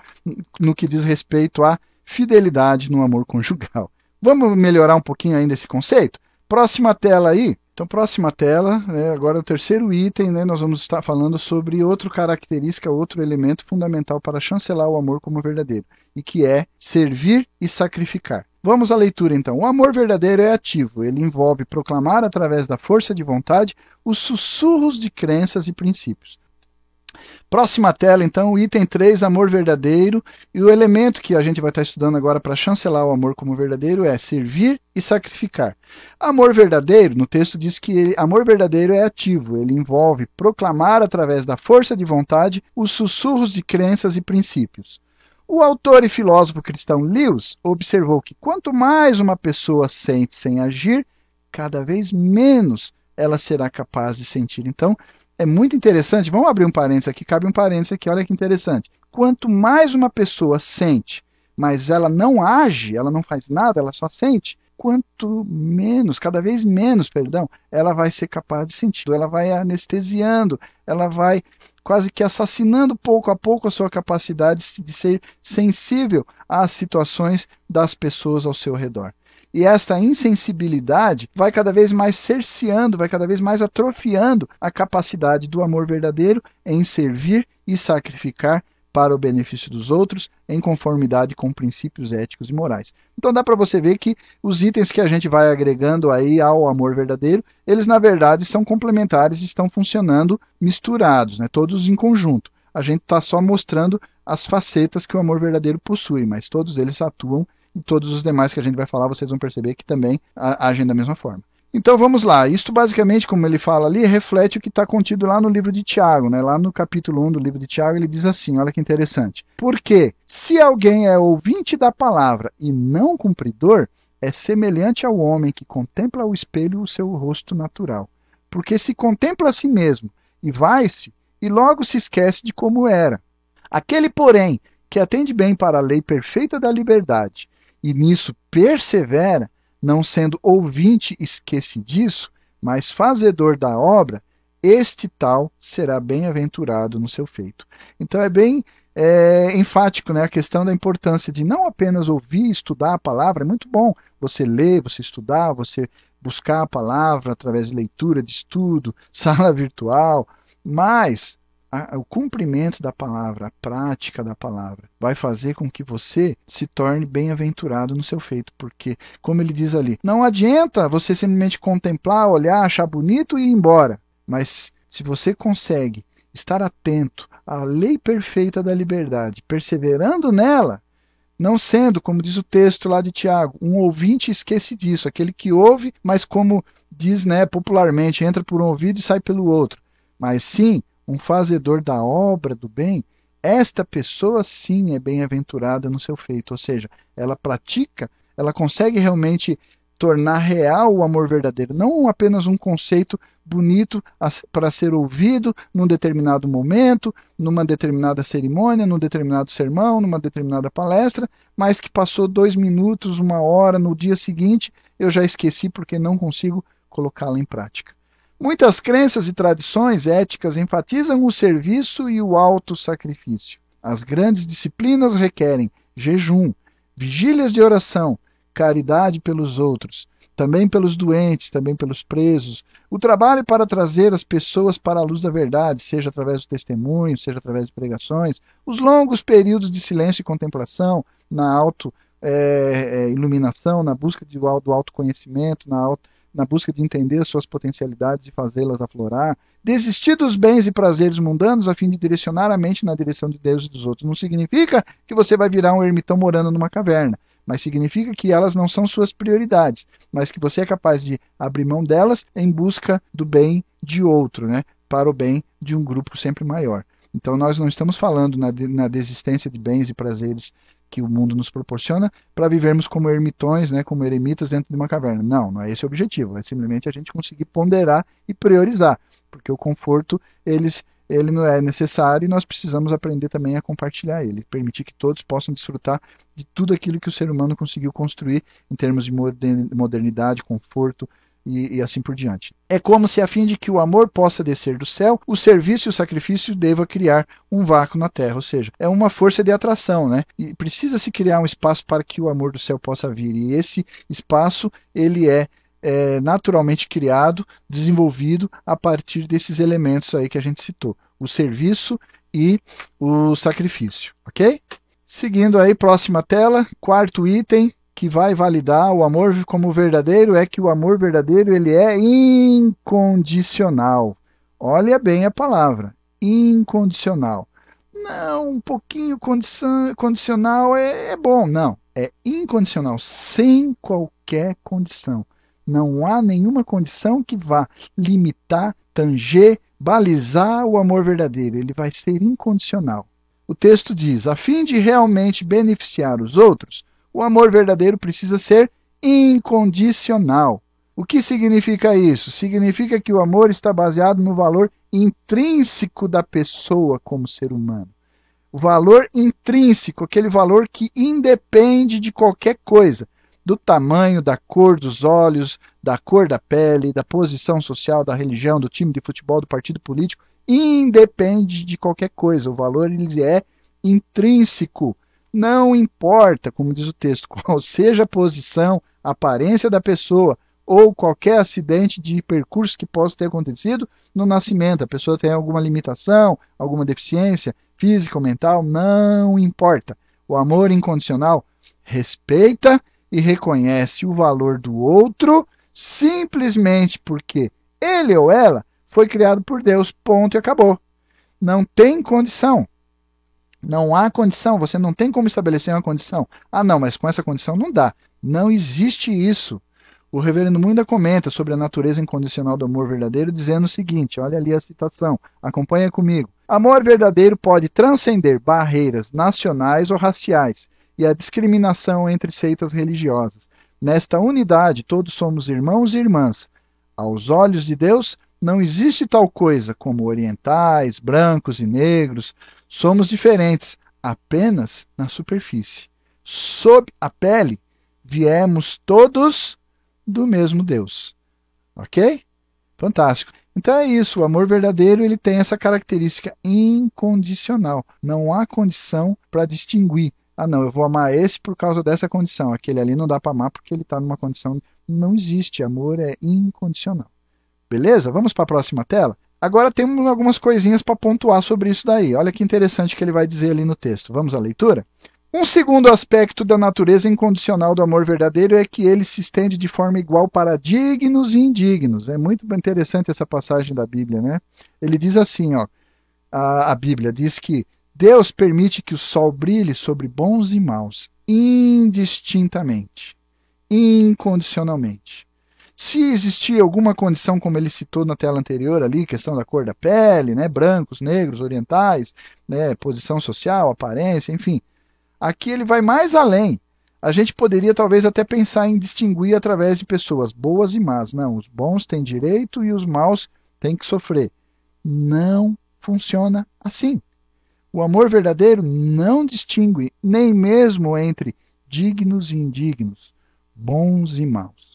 no que diz respeito à fidelidade no amor conjugal. Vamos melhorar um pouquinho ainda esse conceito? Próxima tela aí. Então, próxima tela, né, agora o terceiro item, né, nós vamos estar falando sobre outra característica, outro elemento fundamental para chancelar o amor como verdadeiro, e que é servir e sacrificar. Vamos à leitura então. O amor verdadeiro é ativo, ele envolve proclamar através da força de vontade os sussurros de crenças e princípios. Próxima tela, então, o item 3, amor verdadeiro. E o elemento que a gente vai estar estudando agora para chancelar o amor como verdadeiro é servir e sacrificar. Amor verdadeiro, no texto diz que ele, amor verdadeiro é ativo, ele envolve proclamar através da força de vontade os sussurros de crenças e princípios. O autor e filósofo cristão Lewis observou que quanto mais uma pessoa sente sem agir, cada vez menos ela será capaz de sentir. Então, é muito interessante. Vamos abrir um parênteses aqui, cabe um parênteses aqui, olha que interessante. Quanto mais uma pessoa sente, mas ela não age, ela não faz nada, ela só sente, quanto menos, cada vez menos, perdão, ela vai ser capaz de sentir. Ela vai anestesiando, ela vai quase que assassinando pouco a pouco a sua capacidade de ser sensível às situações das pessoas ao seu redor. E esta insensibilidade vai cada vez mais cerceando, vai cada vez mais atrofiando a capacidade do amor verdadeiro em servir e sacrificar para o benefício dos outros, em conformidade com princípios éticos e morais. Então dá para você ver que os itens que a gente vai agregando aí ao amor verdadeiro, eles na verdade são complementares estão funcionando misturados, né? todos em conjunto. A gente está só mostrando as facetas que o amor verdadeiro possui, mas todos eles atuam e todos os demais que a gente vai falar, vocês vão perceber que também agem da mesma forma. Então vamos lá. Isto basicamente, como ele fala ali, reflete o que está contido lá no livro de Tiago, né? Lá no capítulo 1 do livro de Tiago, ele diz assim: olha que interessante. Porque se alguém é ouvinte da palavra e não cumpridor, é semelhante ao homem que contempla ao espelho o seu rosto natural. Porque se contempla a si mesmo e vai-se, e logo se esquece de como era. Aquele, porém, que atende bem para a lei perfeita da liberdade e nisso persevera, não sendo ouvinte esquecidiço, mas fazedor da obra, este tal será bem-aventurado no seu feito. Então é bem é, enfático né, a questão da importância de não apenas ouvir e estudar a palavra, é muito bom você ler, você estudar, você buscar a palavra através de leitura, de estudo, sala virtual, mas o cumprimento da palavra, a prática da palavra, vai fazer com que você se torne bem-aventurado no seu feito. Porque, como ele diz ali, não adianta você simplesmente contemplar, olhar, achar bonito e ir embora. Mas se você consegue estar atento à lei perfeita da liberdade, perseverando nela, não sendo, como diz o texto lá de Tiago, um ouvinte esquece disso, aquele que ouve, mas como diz né, popularmente, entra por um ouvido e sai pelo outro. Mas sim, um fazedor da obra do bem, esta pessoa sim é bem-aventurada no seu feito, ou seja, ela pratica, ela consegue realmente tornar real o amor verdadeiro, não apenas um conceito bonito para ser ouvido num determinado momento, numa determinada cerimônia, num determinado sermão, numa determinada palestra, mas que passou dois minutos, uma hora, no dia seguinte eu já esqueci porque não consigo colocá-la em prática. Muitas crenças e tradições éticas enfatizam o serviço e o auto-sacrifício. As grandes disciplinas requerem jejum, vigílias de oração, caridade pelos outros, também pelos doentes, também pelos presos. O trabalho para trazer as pessoas para a luz da verdade, seja através do testemunho, seja através de pregações, os longos períodos de silêncio e contemplação na auto é, iluminação, na busca de, do autoconhecimento, na auto na busca de entender suas potencialidades e fazê-las aflorar, desistir dos bens e prazeres mundanos a fim de direcionar a mente na direção de Deus e dos outros. Não significa que você vai virar um ermitão morando numa caverna, mas significa que elas não são suas prioridades, mas que você é capaz de abrir mão delas em busca do bem de outro, né? para o bem de um grupo sempre maior. Então nós não estamos falando na, na desistência de bens e prazeres que o mundo nos proporciona para vivermos como ermitões, né, como eremitas dentro de uma caverna. Não, não é esse o objetivo. É simplesmente a gente conseguir ponderar e priorizar, porque o conforto eles ele não é necessário e nós precisamos aprender também a compartilhar ele, permitir que todos possam desfrutar de tudo aquilo que o ser humano conseguiu construir em termos de modernidade, conforto, e, e, assim por diante. É como se, a fim de que o amor possa descer do céu, o serviço e o sacrifício deva criar um vácuo na terra, ou seja, é uma força de atração, né? E precisa se criar um espaço para que o amor do céu possa vir. E esse espaço ele é, é naturalmente criado, desenvolvido a partir desses elementos aí que a gente citou, o serviço e o sacrifício, ok? Seguindo aí, próxima tela, quarto item, que vai validar o amor como verdadeiro é que o amor verdadeiro ele é incondicional. Olha bem a palavra, incondicional. Não, um pouquinho condicional é, é bom, não. É incondicional, sem qualquer condição. Não há nenhuma condição que vá limitar, tanger, balizar o amor verdadeiro. Ele vai ser incondicional. O texto diz: a fim de realmente beneficiar os outros, o amor verdadeiro precisa ser incondicional. O que significa isso? Significa que o amor está baseado no valor intrínseco da pessoa como ser humano. O valor intrínseco, aquele valor que independe de qualquer coisa, do tamanho, da cor dos olhos, da cor da pele, da posição social, da religião, do time de futebol, do partido político, independe de qualquer coisa. O valor ele é intrínseco. Não importa, como diz o texto, qual seja a posição, a aparência da pessoa ou qualquer acidente de percurso que possa ter acontecido no nascimento. A pessoa tem alguma limitação, alguma deficiência física ou mental, não importa. O amor incondicional respeita e reconhece o valor do outro simplesmente porque ele ou ela foi criado por Deus, ponto e acabou. Não tem condição. Não há condição, você não tem como estabelecer uma condição. Ah, não, mas com essa condição não dá. Não existe isso. O reverendo Mundo comenta sobre a natureza incondicional do amor verdadeiro, dizendo o seguinte: olha ali a citação, acompanha comigo. Amor verdadeiro pode transcender barreiras nacionais ou raciais e a discriminação entre seitas religiosas. Nesta unidade, todos somos irmãos e irmãs. Aos olhos de Deus, Não existe tal coisa como orientais, brancos e negros. Somos diferentes apenas na superfície. Sob a pele, viemos todos do mesmo Deus. Ok? Fantástico. Então é isso, o amor verdadeiro ele tem essa característica incondicional. Não há condição para distinguir. Ah, não, eu vou amar esse por causa dessa condição. Aquele ali não dá para amar porque ele está numa condição. Não existe. Amor é incondicional. Beleza? Vamos para a próxima tela? Agora temos algumas coisinhas para pontuar sobre isso daí. Olha que interessante que ele vai dizer ali no texto. Vamos à leitura? Um segundo aspecto da natureza incondicional do amor verdadeiro é que ele se estende de forma igual para dignos e indignos. É muito interessante essa passagem da Bíblia, né? Ele diz assim, ó, a, a Bíblia diz que Deus permite que o sol brilhe sobre bons e maus, indistintamente, incondicionalmente. Se existia alguma condição, como ele citou na tela anterior ali, questão da cor da pele, né, brancos, negros, orientais, né, posição social, aparência, enfim, Aqui ele vai mais além. A gente poderia talvez até pensar em distinguir através de pessoas boas e más. Não, os bons têm direito e os maus têm que sofrer. Não funciona assim. O amor verdadeiro não distingue nem mesmo entre dignos e indignos, bons e maus.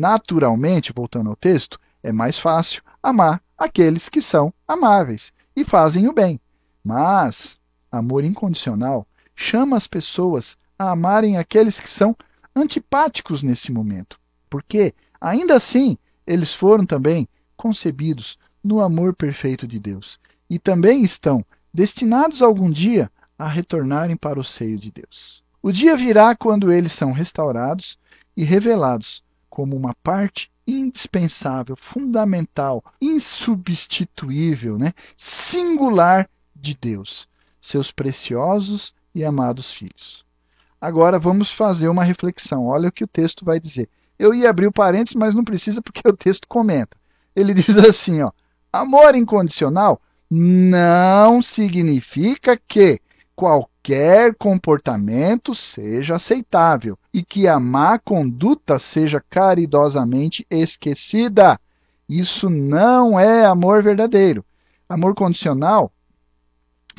Naturalmente, voltando ao texto, é mais fácil amar aqueles que são amáveis e fazem o bem. Mas amor incondicional chama as pessoas a amarem aqueles que são antipáticos nesse momento, porque, ainda assim, eles foram também concebidos no amor perfeito de Deus e também estão destinados algum dia a retornarem para o seio de Deus. O dia virá quando eles são restaurados e revelados como uma parte indispensável, fundamental, insubstituível, né? singular de Deus, seus preciosos e amados filhos. Agora vamos fazer uma reflexão. Olha o que o texto vai dizer. Eu ia abrir o parênteses, mas não precisa porque o texto comenta. Ele diz assim, ó: Amor incondicional não significa que qualquer comportamento seja aceitável e que a má conduta seja caridosamente esquecida. Isso não é amor verdadeiro. Amor condicional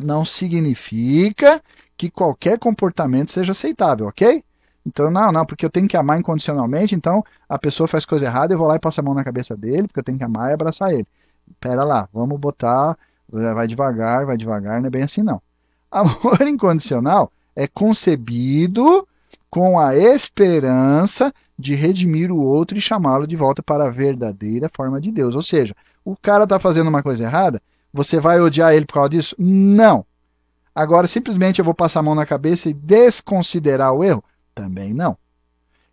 não significa que qualquer comportamento seja aceitável, ok? Então, não, não, porque eu tenho que amar incondicionalmente, então a pessoa faz coisa errada, eu vou lá e passo a mão na cabeça dele, porque eu tenho que amar e abraçar ele. Pera lá, vamos botar, vai devagar, vai devagar, não é bem assim não. Amor incondicional é concebido com a esperança de redimir o outro e chamá-lo de volta para a verdadeira forma de Deus. Ou seja, o cara está fazendo uma coisa errada, você vai odiar ele por causa disso? Não. Agora, simplesmente eu vou passar a mão na cabeça e desconsiderar o erro? Também não.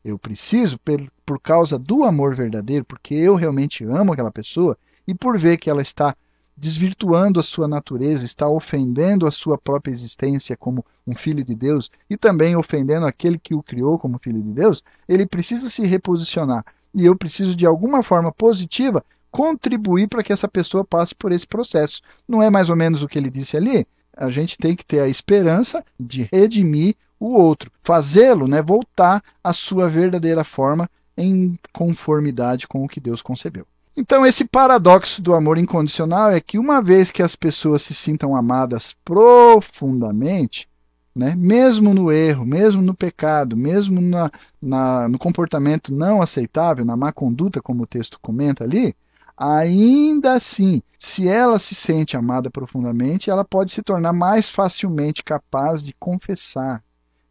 Eu preciso, por causa do amor verdadeiro, porque eu realmente amo aquela pessoa e por ver que ela está desvirtuando a sua natureza, está ofendendo a sua própria existência como um filho de Deus e também ofendendo aquele que o criou como filho de Deus, ele precisa se reposicionar. E eu preciso, de alguma forma positiva, contribuir para que essa pessoa passe por esse processo. Não é mais ou menos o que ele disse ali? a gente tem que ter a esperança de redimir o outro, fazê-lo né, voltar à sua verdadeira forma em conformidade com o que Deus concebeu. Então, esse paradoxo do amor incondicional é que, uma vez que as pessoas se sintam amadas profundamente, né, mesmo no erro, mesmo no pecado, mesmo na, na, no comportamento não aceitável, na má conduta, como o texto comenta ali, Ainda assim, se ela se sente amada profundamente, ela pode se tornar mais facilmente capaz de confessar,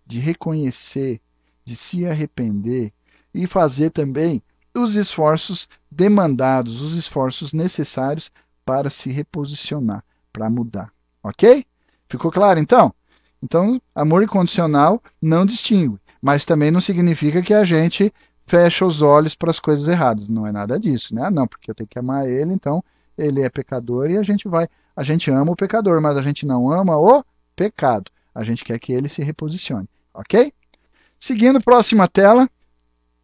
de reconhecer, de se arrepender e fazer também os esforços demandados, os esforços necessários para se reposicionar, para mudar. Ok? Ficou claro então? Então, amor incondicional não distingue, mas também não significa que a gente fecha os olhos para as coisas erradas. Não é nada disso, né? Ah, não, porque eu tenho que amar ele, então ele é pecador e a gente vai, a gente ama o pecador, mas a gente não ama o pecado. A gente quer que ele se reposicione, ok? Seguindo, próxima tela.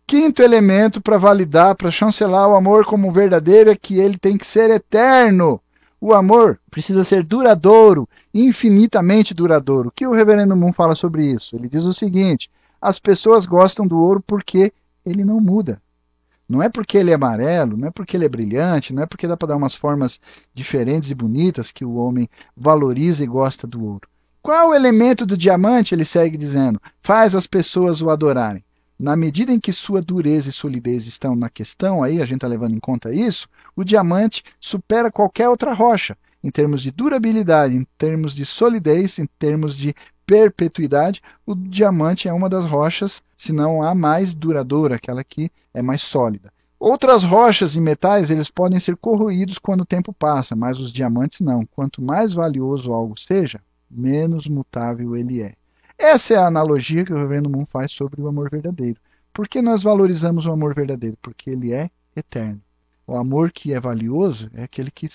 Quinto elemento para validar, para chancelar o amor como verdadeiro é que ele tem que ser eterno. O amor precisa ser duradouro, infinitamente duradouro. O que o reverendo Moon fala sobre isso? Ele diz o seguinte: as pessoas gostam do ouro porque ele não muda. Não é porque ele é amarelo, não é porque ele é brilhante, não é porque dá para dar umas formas diferentes e bonitas que o homem valoriza e gosta do ouro. Qual o elemento do diamante, ele segue dizendo, faz as pessoas o adorarem? Na medida em que sua dureza e solidez estão na questão, aí a gente está levando em conta isso, o diamante supera qualquer outra rocha, em termos de durabilidade, em termos de solidez, em termos de perpetuidade, o diamante é uma das rochas, se não a mais duradoura, aquela que é mais sólida. Outras rochas e metais, eles podem ser corroídos quando o tempo passa, mas os diamantes não. Quanto mais valioso algo seja, menos mutável ele é. Essa é a analogia que o Reverendo Moon faz sobre o amor verdadeiro. Por que nós valorizamos o amor verdadeiro? Porque ele é eterno. O amor que é valioso é aquele que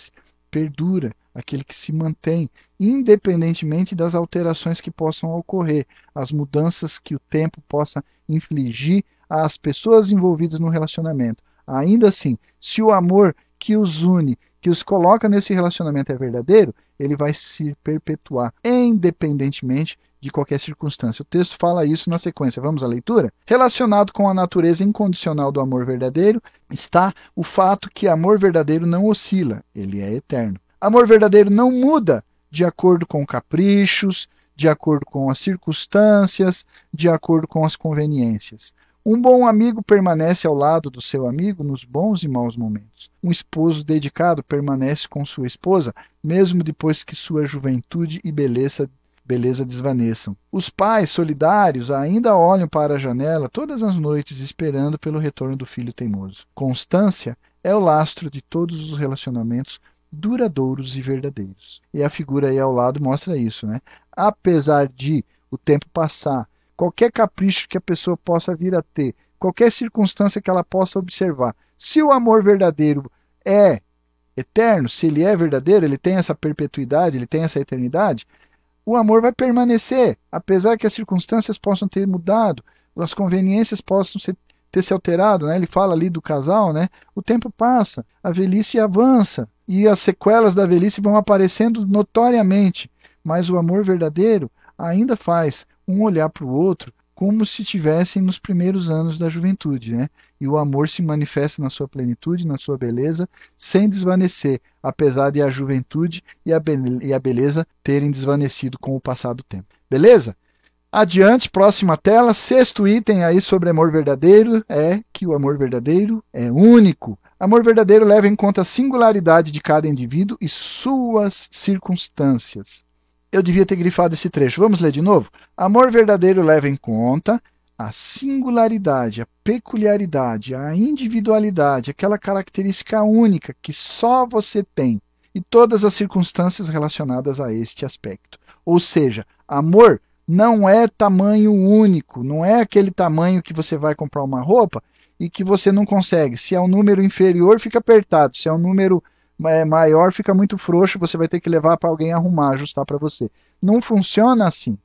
perdura, aquele que se mantém, independentemente das alterações que possam ocorrer, as mudanças que o tempo possa infligir às pessoas envolvidas no relacionamento. Ainda assim, se o amor que os une, que os coloca nesse relacionamento é verdadeiro, ele vai se perpetuar, independentemente de qualquer circunstância. O texto fala isso na sequência. Vamos à leitura? Relacionado com a natureza incondicional do amor verdadeiro está o fato que amor verdadeiro não oscila, ele é eterno. Amor verdadeiro não muda de acordo com caprichos, de acordo com as circunstâncias, de acordo com as conveniências. Um bom amigo permanece ao lado do seu amigo nos bons e maus momentos. Um esposo dedicado permanece com sua esposa, mesmo depois que sua juventude e beleza, beleza desvaneçam. Os pais solidários ainda olham para a janela todas as noites esperando pelo retorno do filho teimoso. Constância é o lastro de todos os relacionamentos duradouros e verdadeiros. E a figura aí ao lado mostra isso, né? Apesar de o tempo passar, qualquer capricho que a pessoa possa vir a ter, qualquer circunstância que ela possa observar, se o amor verdadeiro é eterno, se ele é verdadeiro, ele tem essa perpetuidade, ele tem essa eternidade, o amor vai permanecer, apesar que as circunstâncias possam ter mudado, as conveniências possam ser, ter se alterado, né? Ele fala ali do casal, né? O tempo passa, a velhice avança, e as sequelas da velhice vão aparecendo notoriamente, mas o amor verdadeiro ainda faz um olhar para o outro como se tivessem nos primeiros anos da juventude, né? E o amor se manifesta na sua plenitude, na sua beleza, sem desvanecer, apesar de a juventude e a, e a beleza terem desvanecido com o passar do tempo. Beleza? Adiante, próxima tela. Sexto item aí sobre amor verdadeiro é que o amor verdadeiro é único. Amor verdadeiro leva em conta a singularidade de cada indivíduo e suas circunstâncias. Eu devia ter grifado esse trecho. Vamos ler de novo? Amor verdadeiro leva em conta a singularidade, a peculiaridade, a individualidade, aquela característica única que só você tem e todas as circunstâncias relacionadas a este aspecto. Ou seja, amor não é tamanho único, não é aquele tamanho que você vai comprar uma roupa e que você não consegue. Se é um número inferior, fica apertado. Se é um número maior, fica muito frouxo. Você vai ter que levar para alguém arrumar, ajustar para você. Não funciona assim.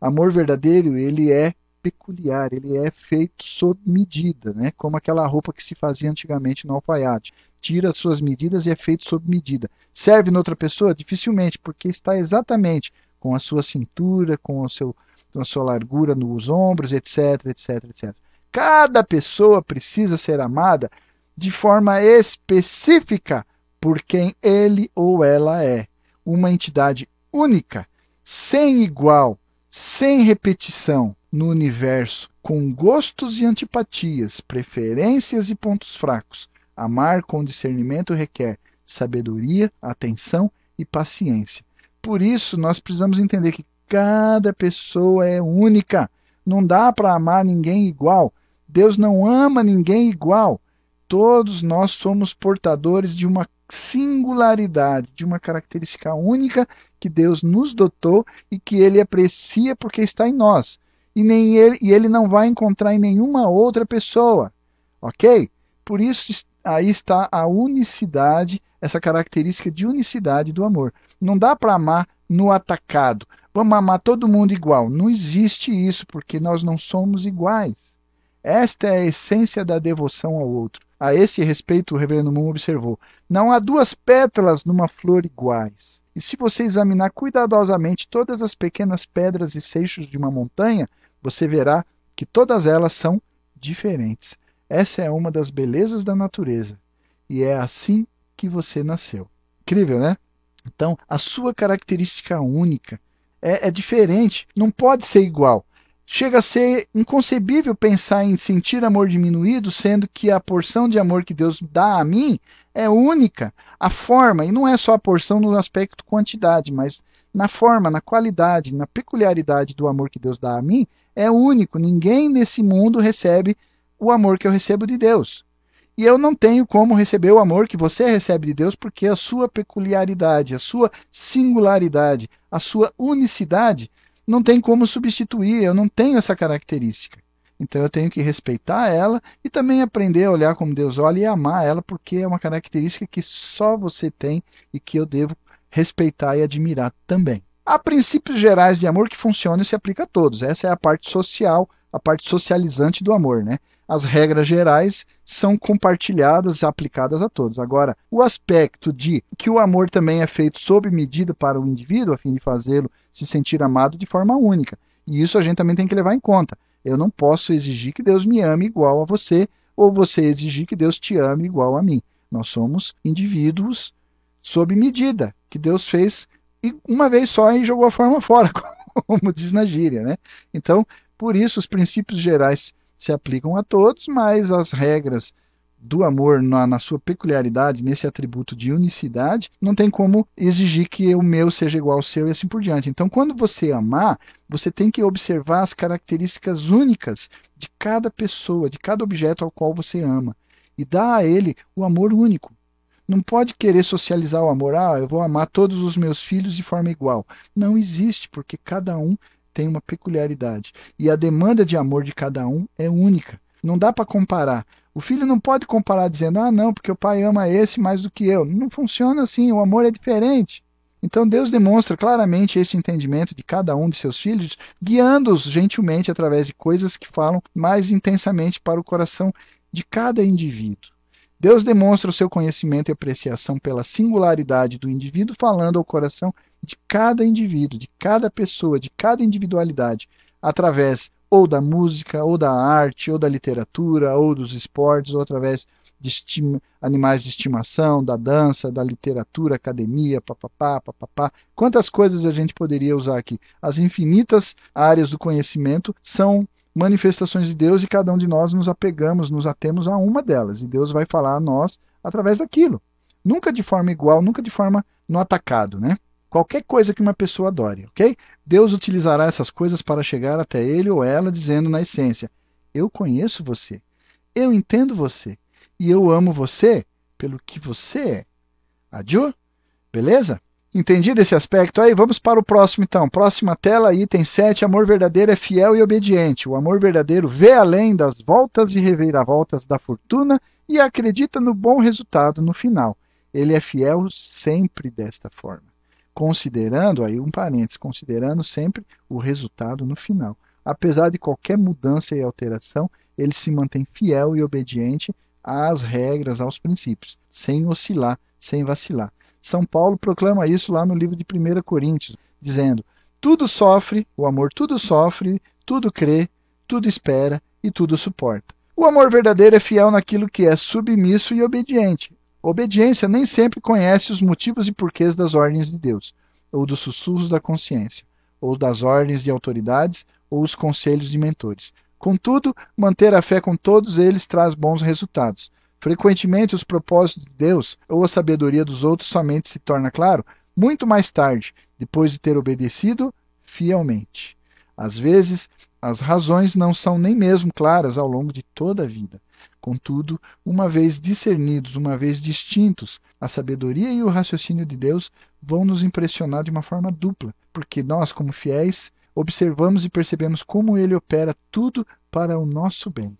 Amor verdadeiro, ele é peculiar, ele é feito sob medida, né? Como aquela roupa que se fazia antigamente no alfaiate. Tira suas medidas e é feito sob medida. Serve noutra pessoa? Dificilmente, porque está exatamente com a sua cintura, com, o seu, com a sua largura nos ombros, etc, etc, etc. Cada pessoa precisa ser amada de forma específica por quem ele ou ela é. Uma entidade única, sem igual, sem repetição no universo, com gostos e antipatias, preferências e pontos fracos. Amar com discernimento requer sabedoria, atenção e paciência. Por isso, nós precisamos entender que cada pessoa é única. Não dá para amar ninguém igual. Deus não ama ninguém igual. Todos nós somos portadores de uma singularidade, de uma característica única que Deus nos dotou e que ele aprecia porque está em nós. E, nem ele, e ele não vai encontrar em nenhuma outra pessoa. Ok? Por isso aí está a unicidade, essa característica de unicidade do amor. Não dá para amar no atacado. Vamos amar todo mundo igual. Não existe isso, porque nós não somos iguais. Esta é a essência da devoção ao outro. A esse respeito, o reverendo Moon observou: não há duas pétalas numa flor iguais. E se você examinar cuidadosamente todas as pequenas pedras e seixos de uma montanha, você verá que todas elas são diferentes. Essa é uma das belezas da natureza. E é assim que você nasceu. Incrível, né? Então, a sua característica única é, é diferente, não pode ser igual. Chega a ser inconcebível pensar em sentir amor diminuído, sendo que a porção de amor que Deus dá a mim é única. A forma, e não é só a porção no aspecto quantidade, mas na forma, na qualidade, na peculiaridade do amor que Deus dá a mim, é único. Ninguém nesse mundo recebe o amor que eu recebo de Deus. E eu não tenho como receber o amor que você recebe de Deus, porque a sua peculiaridade, a sua singularidade, a sua unicidade não tem como substituir. Eu não tenho essa característica. Então eu tenho que respeitar ela e também aprender a olhar como Deus olha e amar ela, porque é uma característica que só você tem e que eu devo respeitar e admirar também. Há princípios gerais de amor que funcionam e se aplicam a todos. Essa é a parte social, a parte socializante do amor, né? As regras gerais são compartilhadas aplicadas a todos. Agora, o aspecto de que o amor também é feito sob medida para o indivíduo, a fim de fazê-lo se sentir amado de forma única. E isso a gente também tem que levar em conta. Eu não posso exigir que Deus me ame igual a você, ou você exigir que Deus te ame igual a mim. Nós somos indivíduos sob medida, que Deus fez uma vez só e jogou a forma fora, como diz na gíria, né? Então, por isso os princípios gerais se aplicam a todos, mas as regras do amor na, na, sua peculiaridade, nesse atributo de unicidade, não tem como exigir que o meu seja igual ao seu e assim por diante. Então, quando você amar, você tem que observar as características únicas de cada pessoa, de cada objeto ao qual você ama, e dar a ele o amor único. Não pode querer socializar o amor. Ah, eu vou amar todos os meus filhos de forma igual. Não existe, porque cada um tem uma peculiaridade. E a demanda de amor de cada um é única. Não dá para comparar. O filho não pode comparar dizendo, ah, não, porque o pai ama esse mais do que eu. Não funciona assim, o amor é diferente. Então Deus demonstra claramente esse entendimento de cada um de seus filhos, guiando-os gentilmente através de coisas que falam mais intensamente para o coração de cada indivíduo. Deus demonstra o seu conhecimento e apreciação pela singularidade do indivíduo, falando ao coração de cada indivíduo, de cada pessoa, de cada individualidade, através ou da música, ou da arte, ou da literatura, ou dos esportes, ou através de animais de estimação, da dança, da literatura, academia, papapá, papapá. Quantas coisas a gente poderia usar aqui? As infinitas áreas do conhecimento são manifestações de Deus e cada um de nós nos apegamos, nos atemos a uma delas. E Deus vai falar a nós através daquilo. Nunca de forma igual, nunca de forma no atacado, né? Qualquer coisa que uma pessoa adore, ok? Deus utilizará essas coisas para chegar até ele ou ela, dizendo na essência: Eu conheço você, eu entendo você e eu amo você pelo que você é. Adieu? Beleza? Entendido esse aspecto aí? Vamos para o próximo então. Próxima tela, item 7. Amor verdadeiro é fiel e obediente. O amor verdadeiro vê além das voltas e reviravoltas da fortuna e acredita no bom resultado no final. Ele é fiel sempre desta forma. Considerando, aí um parênteses, considerando sempre o resultado no final. Apesar de qualquer mudança e alteração, ele se mantém fiel e obediente às regras, aos princípios, sem oscilar, sem vacilar. São Paulo proclama isso lá no livro de 1 Coríntios, dizendo: Tudo sofre, o amor tudo sofre, tudo crê, tudo espera e tudo suporta. O amor verdadeiro é fiel naquilo que é submisso e obediente. Obediência nem sempre conhece os motivos e porquês das ordens de Deus, ou dos sussurros da consciência, ou das ordens de autoridades, ou os conselhos de mentores. Contudo, manter a fé com todos eles traz bons resultados. Frequentemente, os propósitos de Deus ou a sabedoria dos outros somente se torna claro muito mais tarde, depois de ter obedecido fielmente. Às vezes, as razões não são nem mesmo claras ao longo de toda a vida. Contudo, uma vez discernidos, uma vez distintos, a sabedoria e o raciocínio de Deus vão nos impressionar de uma forma dupla, porque nós, como fiéis, observamos e percebemos como ele opera tudo para o nosso bem.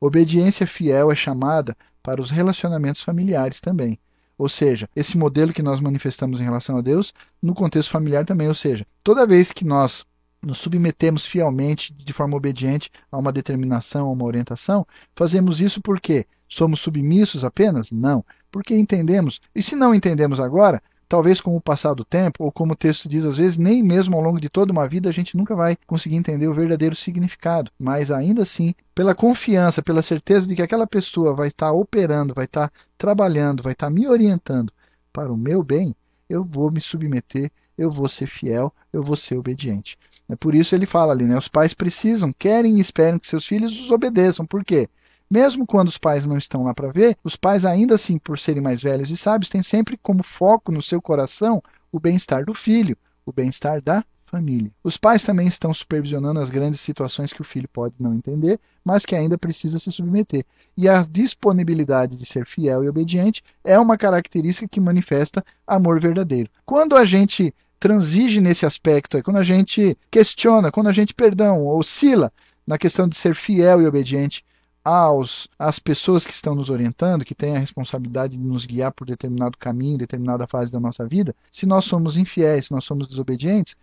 Obediência fiel é chamada para os relacionamentos familiares também. Ou seja, esse modelo que nós manifestamos em relação a Deus, no contexto familiar também. Ou seja, toda vez que nós nos submetemos fielmente, de forma obediente, a uma determinação, a uma orientação, fazemos isso porque somos submissos apenas? Não. Porque entendemos. E se não entendemos agora, talvez com o passar do tempo, ou como o texto diz, às vezes nem mesmo ao longo de toda uma vida a gente nunca vai conseguir entender o verdadeiro significado, mas ainda assim, pela confiança, pela certeza de que aquela pessoa vai estar operando, vai estar trabalhando, vai estar me orientando para o meu bem, eu vou me submeter, eu vou ser fiel, eu vou ser obediente. É por isso ele fala ali, né? Os pais precisam, querem e esperam que seus filhos os obedeçam. Por quê? Mesmo quando os pais não estão lá para ver, os pais, ainda assim, por serem mais velhos e sábios, têm sempre como foco no seu coração o bem-estar do filho, o bem-estar da família. Os pais também estão supervisionando as grandes situações que o filho pode não entender, mas que ainda precisa se submeter. E a disponibilidade de ser fiel e obediente é uma característica que manifesta amor verdadeiro. Quando a gente transige nesse aspecto, quando a gente questiona, quando a gente, perdão, oscila na questão de ser fiel e obediente, aos, às pessoas que estão nos orientando, que têm a responsabilidade de nos guiar por determinado caminho, determinada fase da nossa vida, se nós somos infiéis, se nós somos desobedientes,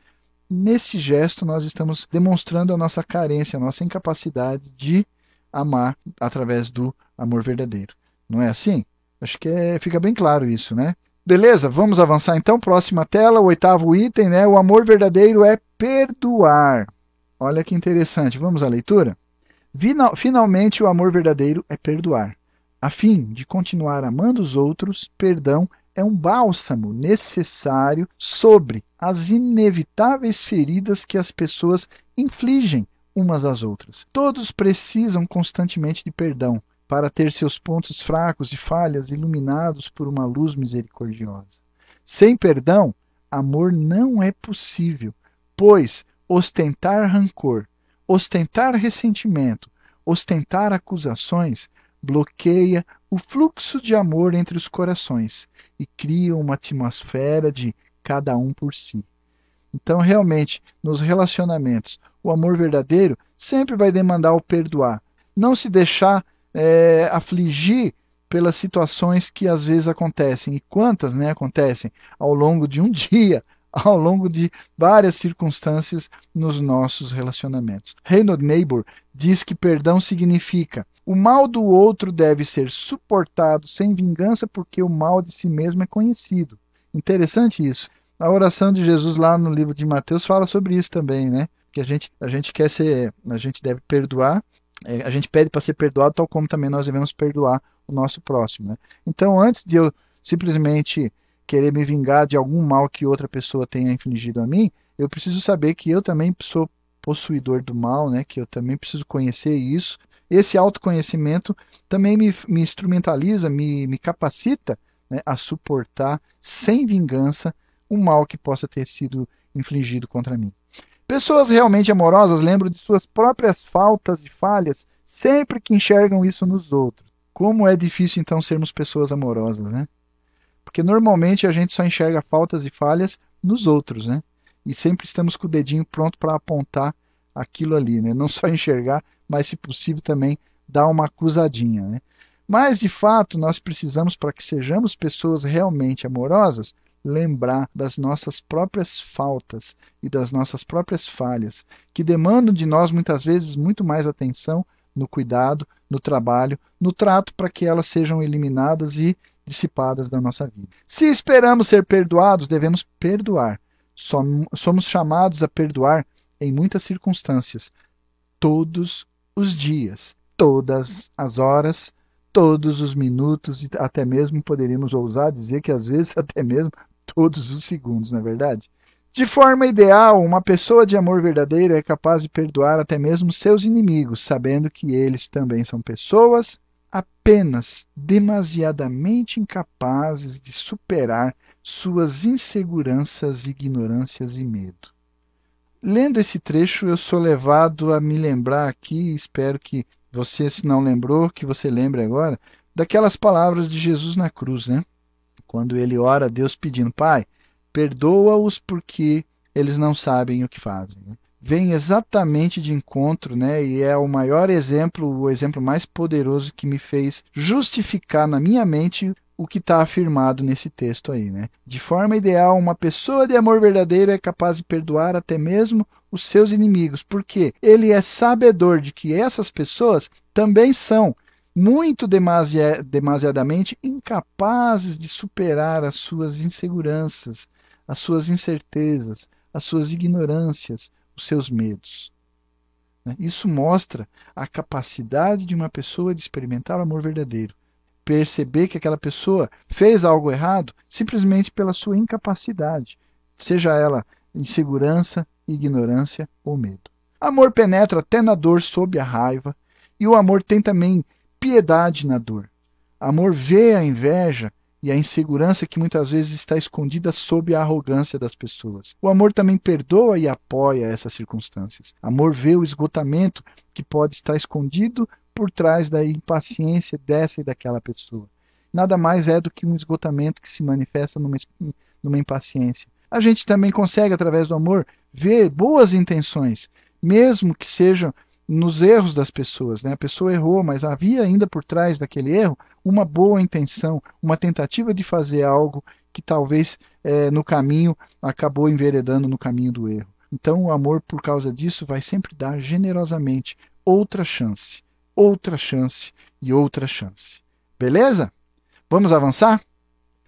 nesse gesto nós estamos demonstrando a nossa carência, a nossa incapacidade de amar através do amor verdadeiro. Não é assim? Acho que é, fica bem claro isso, né? Beleza, vamos avançar então. Próxima tela, o oitavo item, né? O amor verdadeiro é perdoar. Olha que interessante. Vamos à leitura? Finalmente, o amor verdadeiro é perdoar. A fim de continuar amando os outros, perdão é um bálsamo necessário sobre as inevitáveis feridas que as pessoas infligem umas às outras. Todos precisam constantemente de perdão para ter seus pontos fracos e falhas iluminados por uma luz misericordiosa. Sem perdão, amor não é possível, pois ostentar rancor, Ostentar ressentimento, ostentar acusações, bloqueia o fluxo de amor entre os corações e cria uma atmosfera de cada um por si. Então, realmente, nos relacionamentos, o amor verdadeiro sempre vai demandar o perdoar. Não se deixar é, afligir pelas situações que às vezes acontecem. E quantas né, acontecem ao longo de um dia, ao longo de várias circunstâncias nos nossos relacionamentos. Reynold Neighbor diz que perdão significa o mal do outro deve ser suportado sem vingança porque o mal de si mesmo é conhecido. Interessante isso. A oração de Jesus lá no livro de Mateus fala sobre isso também, né? Que a gente, a gente quer ser, a gente deve perdoar, a gente pede para ser perdoado, tal como também nós devemos perdoar o nosso próximo. Né? Então, antes de eu simplesmente querer me vingar de algum mal que outra pessoa tenha infligido a mim, eu preciso saber que eu também sou possuidor do mal, né? que eu também preciso conhecer isso. Esse autoconhecimento também me, me instrumentaliza, me, me capacita né, a suportar sem vingança o mal que possa ter sido infligido contra mim. Pessoas realmente amorosas lembram de suas próprias faltas e falhas sempre que enxergam isso nos outros. Como é difícil então sermos pessoas amorosas, né? Porque normalmente a gente só enxerga faltas e falhas nos outros, né? E sempre estamos com o dedinho pronto para apontar aquilo ali, né? Não só enxergar, mas se possível também dar uma acusadinha, né? Mas de fato, nós precisamos para que sejamos pessoas realmente amorosas, lembrar das nossas próprias faltas e das nossas próprias falhas, que demandam de nós muitas vezes muito mais atenção no cuidado, no trabalho, no trato para que elas sejam eliminadas e dissipadas da nossa vida. Se esperamos ser perdoados, devemos perdoar. Somos chamados a perdoar em muitas circunstâncias, todos os dias, todas as horas, todos os minutos e até mesmo poderíamos ousar dizer que às vezes até mesmo todos os segundos, não é verdade? De forma ideal, uma pessoa de amor verdadeiro é capaz de perdoar até mesmo seus inimigos, sabendo que eles também são pessoas apenas demasiadamente incapazes de superar suas inseguranças, ignorâncias e medo. Lendo esse trecho, eu sou levado a me lembrar aqui, espero que você, se não lembrou, que você lembre agora, daquelas palavras de Jesus na cruz, né? Quando ele ora a Deus pedindo, Pai, perdoa-os porque eles não sabem o que fazem. Vem exatamente de encontro, né? E é o maior exemplo, o exemplo mais poderoso que me fez justificar na minha mente o que está afirmado nesse texto aí, né? De forma ideal, uma pessoa de amor verdadeiro é capaz de perdoar até mesmo os seus inimigos, porque ele é sabedor de que essas pessoas também são muito demasiadamente incapazes de superar as suas inseguranças, as suas incertezas, as suas ignorâncias, os seus medos. Né? Isso mostra a capacidade de uma pessoa de experimentar o amor verdadeiro. Perceber que aquela pessoa fez algo errado simplesmente pela sua incapacidade, seja ela insegurança, ignorância ou medo. Amor penetra até na dor sob a raiva, e o amor tem também piedade na dor. Amor vê a inveja e a insegurança que muitas vezes está escondida sob a arrogância das pessoas. O amor também perdoa e apoia essas circunstâncias. Amor vê o esgotamento que pode estar escondido por trás da impaciência dessa e daquela pessoa. Nada mais é do que um esgotamento que se manifesta numa, numa impaciência. A gente também consegue, através do amor, ver boas intenções, mesmo que sejam nos erros das pessoas. Né? A pessoa errou, mas havia ainda por trás daquele erro uma boa intenção, uma tentativa de fazer algo que talvez é, no caminho acabou enveredando no caminho do erro. Então o amor, por causa disso, vai sempre dar generosamente outra chance, outra chance e outra chance. Beleza? Vamos avançar?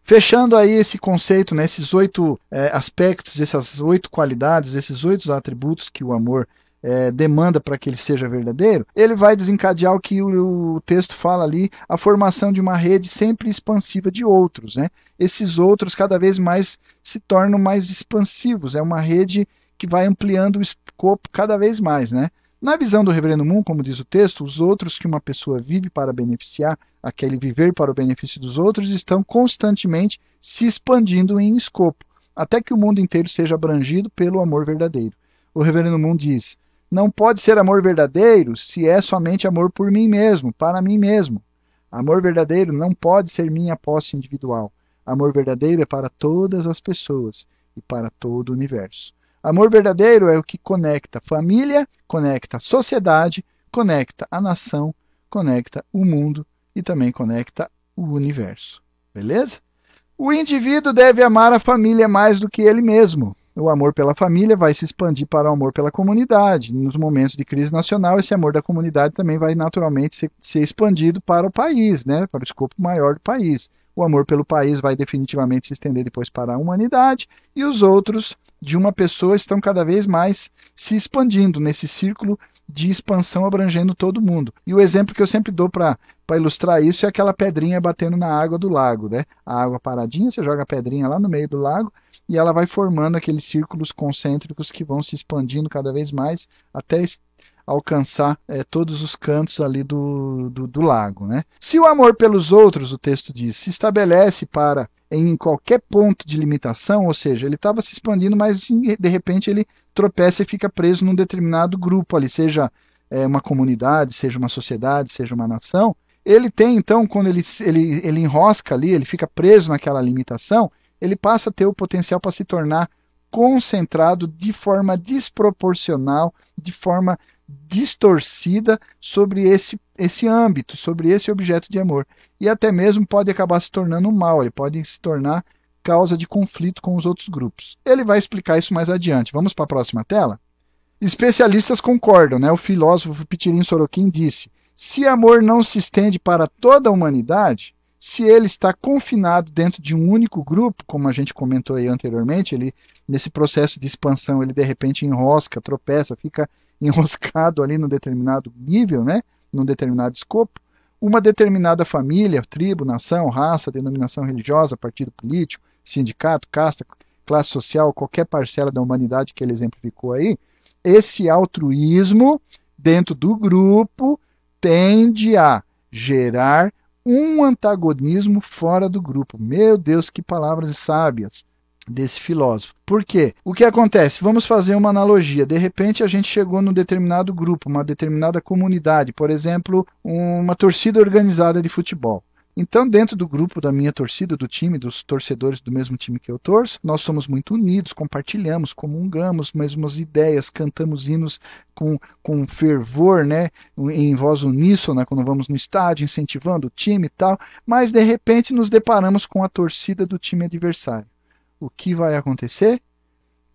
Fechando aí esse conceito, né, esses oito é, aspectos, essas oito qualidades, esses oito atributos que o amor é, demanda para que ele seja verdadeiro, ele vai desencadear o que o, o, texto fala ali, a formação de uma rede sempre expansiva de outros. Né? Esses outros cada vez mais se tornam mais expansivos, é uma rede que vai ampliando o escopo cada vez mais. Né? Na visão do Reverendo Moon, como diz o texto, os outros que uma pessoa vive para beneficiar, aquele viver para o benefício dos outros, estão constantemente se expandindo em escopo, até que o mundo inteiro seja abrangido pelo amor verdadeiro. O Reverendo Moon diz: não pode ser amor verdadeiro se é somente amor por mim mesmo, para mim mesmo. Amor verdadeiro não pode ser minha posse individual. Amor verdadeiro é para todas as pessoas e para todo o universo. Amor verdadeiro é o que conecta família, conecta sociedade, conecta a nação, conecta o mundo e também conecta o universo. Beleza? O indivíduo deve amar a família mais do que ele mesmo o amor pela família vai se expandir para o amor pela comunidade. Nos momentos de crise nacional, esse amor da comunidade também vai naturalmente ser, ser expandido para o país, né, para o escopo maior do país. O amor pelo país vai definitivamente se estender depois para a humanidade e os outros de uma pessoa estão cada vez mais se expandindo nesse círculo de expansão abrangendo todo mundo. E o exemplo que eu sempre dou para ilustrar isso é aquela pedrinha batendo na água do lago, né? A água paradinha, você joga a pedrinha lá no meio do lago e ela vai formando aqueles círculos concêntricos que vão se expandindo cada vez mais até alcançar é, todos os cantos ali do, do, do, lago. Né? Se o amor pelos outros, o texto diz, se estabelece para em qualquer ponto de limitação, ou seja, ele estava se expandindo, mas de repente ele tropeça e fica preso num determinado grupo ali, seja é, uma comunidade, seja uma sociedade, seja uma nação. Ele tem, então, quando ele, ele, ele enrosca ali, ele fica preso naquela limitação, ele passa a ter o potencial para se tornar concentrado de forma desproporcional, de forma distorcida sobre esse, esse âmbito, sobre esse objeto de amor. E até mesmo pode acabar se tornando mal, ele pode se tornar causa de conflito com os outros grupos. Ele vai explicar isso mais adiante. Vamos para a próxima tela? Especialistas concordam, né? O filósofo Pitirim Sorokin disse: se amor não se estende para toda a humanidade, se ele está confinado dentro de um único grupo, como a gente comentou aí anteriormente, ele nesse processo de expansão ele de repente enrosca, tropeça, fica enroscado ali num determinado nível, né, num determinado escopo, uma determinada família, tribo, nação, raça, denominação religiosa, partido político, sindicato, casta, classe social, qualquer parcela da humanidade que ele exemplificou aí, esse altruísmo dentro do grupo tende a gerar um antagonismo fora do grupo. Meu Deus, que palavras sábias desse filósofo. Por quê? O que acontece? Vamos fazer uma analogia. De repente a gente chegou num determinado grupo, uma determinada comunidade, por exemplo, uma torcida organizada de futebol. Então, dentro do grupo da minha torcida, do time, dos torcedores do mesmo time que eu torço, nós somos muito unidos, compartilhamos, comungamos mesmas ideias, cantamos hinos com, com fervor, né, em voz uníssona quando vamos no estádio, incentivando o time e tal, mas de repente nos deparamos com a torcida do time adversário. O que vai acontecer?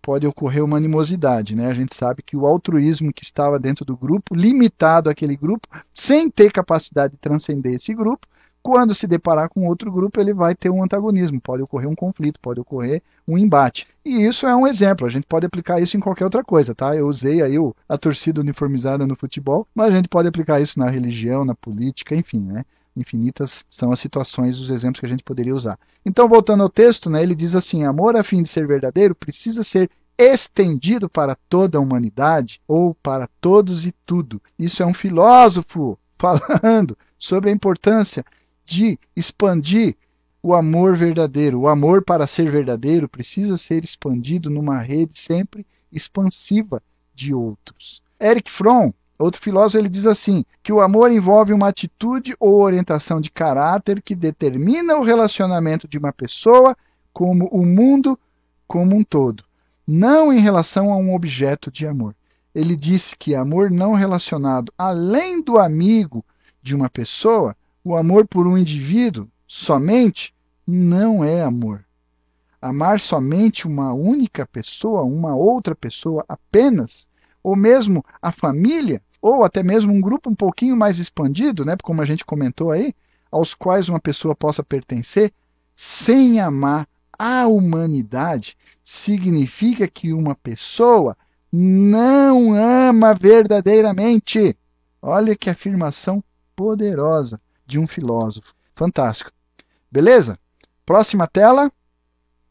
pode ocorrer uma animosidade, né? A gente sabe que o altruísmo que estava dentro do grupo, limitado àquele grupo, sem ter capacidade de transcender esse grupo, quando se deparar com outro grupo, ele vai ter um antagonismo, pode ocorrer um conflito, pode ocorrer um embate. E isso é um exemplo, a gente pode aplicar isso em qualquer outra coisa, tá? Eu usei aí a torcida uniformizada no futebol, mas a gente pode aplicar isso na religião, na política, enfim, né? Infinitas são as situações, os exemplos que a gente poderia usar. Então, voltando ao texto, né, ele diz assim: amor a fim de ser verdadeiro precisa ser estendido para toda a humanidade ou para todos e tudo. Isso é um filósofo falando sobre a importância de expandir o amor verdadeiro. O amor, para ser verdadeiro, precisa ser expandido numa rede sempre expansiva de outros. Eric Fromm, outro filósofo, ele diz assim: que o amor envolve uma atitude ou orientação de caráter que determina o relacionamento de uma pessoa como o mundo como um todo, não em relação a um objeto de amor. Ele disse que amor não relacionado além do amigo de uma pessoa o amor por um indivíduo somente não é amor. Amar somente uma única pessoa, uma outra pessoa apenas, ou mesmo a família, ou até mesmo um grupo um pouquinho mais expandido, né, como a gente comentou aí, aos quais uma pessoa possa pertencer, sem amar a humanidade, significa que uma pessoa não ama verdadeiramente. Olha que afirmação poderosa de um filósofo. Fantástico. Beleza? Próxima tela.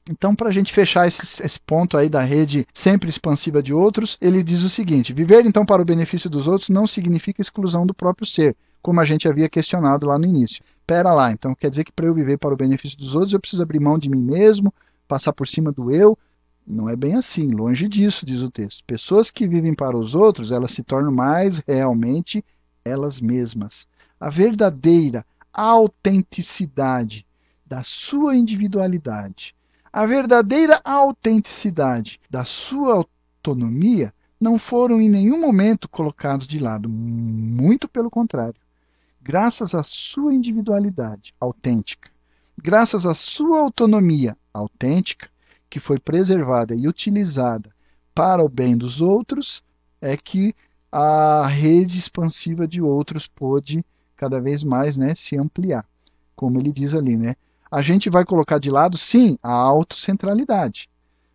Então, para a gente fechar esse, esse, ponto aí da rede sempre expansiva de outros, ele diz o seguinte: viver então para o benefício dos outros não significa exclusão do próprio ser, como a gente havia questionado lá no início. Pera lá, então quer dizer que para eu viver para o benefício dos outros eu preciso abrir mão de mim mesmo, passar por cima do eu? Não é bem assim, longe disso, diz o texto. Pessoas que vivem para os outros, elas se tornam mais realmente elas mesmas a verdadeira autenticidade da sua individualidade, a verdadeira autenticidade da sua autonomia não foram em nenhum momento colocados de lado, muito pelo contrário. Graças à sua individualidade autêntica, graças à sua autonomia autêntica, que foi preservada e utilizada para o bem dos outros, é que a rede expansiva de outros pôde cada vez mais né, se ampliar. Como ele diz ali, né? A gente vai colocar de lado, sim, a autocentralidade.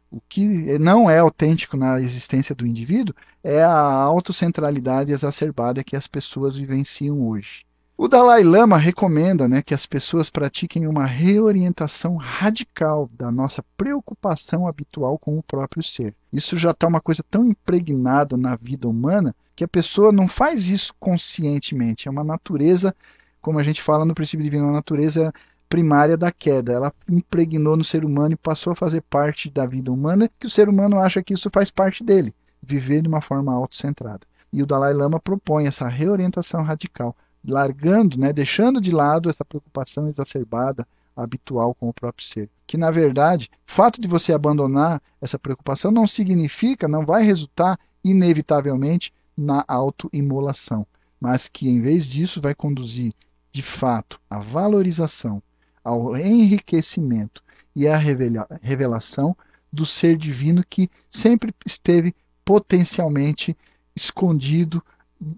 O que não é autêntico na existência do indivíduo é a autocentralidade exacerbada que as pessoas vivenciam hoje. O Dalai Lama recomenda né, que as pessoas pratiquem uma reorientação radical da nossa preocupação habitual com o próprio ser. Isso já está uma coisa tão impregnada na vida humana que a pessoa não faz isso conscientemente. É uma natureza, como a gente fala no princípio divino, uma natureza primária da queda. Ela impregnou no ser humano e passou a fazer parte da vida humana, que o ser humano acha que isso faz parte dele, viver de uma forma autocentrada. E o Dalai Lama propõe essa reorientação radical, largando, né, deixando de lado essa preocupação exacerbada habitual com o próprio ser. Que na verdade, o fato de você abandonar essa preocupação não significa, não vai resultar inevitavelmente na autoimolação, mas que em vez disso vai conduzir de fato à valorização, ao enriquecimento e à revelação do ser divino que sempre esteve potencialmente escondido,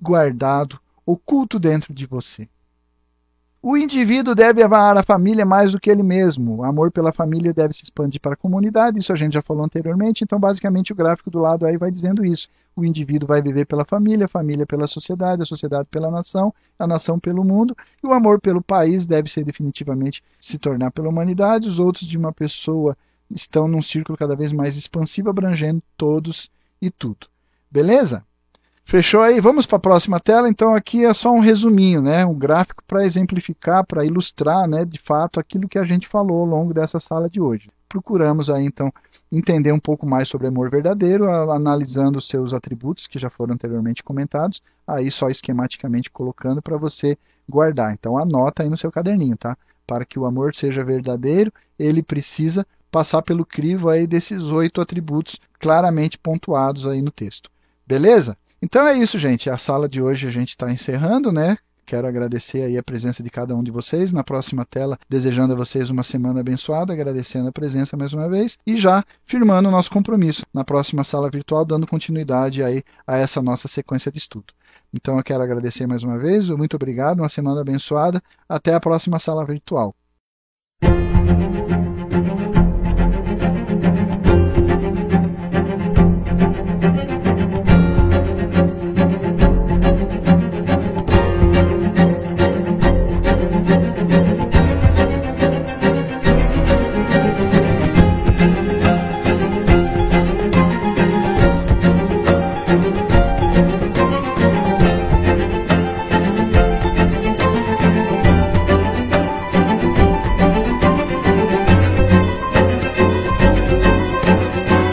guardado, oculto dentro de você. O indivíduo deve amar a família mais do que ele mesmo. O amor pela família deve se expandir para a comunidade, isso a gente já falou anteriormente, então basicamente o gráfico do lado aí vai dizendo isso. O indivíduo vai viver pela família, a família pela sociedade, a sociedade pela nação, a nação pelo mundo, e o amor pelo país deve ser definitivamente se tornar pela humanidade. Os outros de uma pessoa estão num círculo cada vez mais expansivo, abrangendo todos e tudo. Beleza? Fechou aí? Vamos para a próxima tela. Então aqui é só um resuminho, né? Um gráfico para exemplificar, para ilustrar, né, de fato aquilo que a gente falou ao longo dessa sala de hoje. Procuramos aí então entender um pouco mais sobre amor verdadeiro, analisando os seus atributos que já foram anteriormente comentados, aí só esquematicamente colocando para você guardar. Então anota aí no seu caderninho, tá? Para que o amor seja verdadeiro, ele precisa passar pelo crivo aí desses oito atributos claramente pontuados aí no texto. Beleza? Então é isso, gente. A sala de hoje a gente está encerrando, né? Quero agradecer aí a presença de cada um de vocês. Na próxima tela, desejando a vocês uma semana abençoada, agradecendo a presença mais uma vez e já firmando o nosso compromisso na próxima sala virtual, dando continuidade aí a essa nossa sequência de estudo. Então eu quero agradecer mais uma vez, muito obrigado, uma semana abençoada. Até a próxima sala virtual.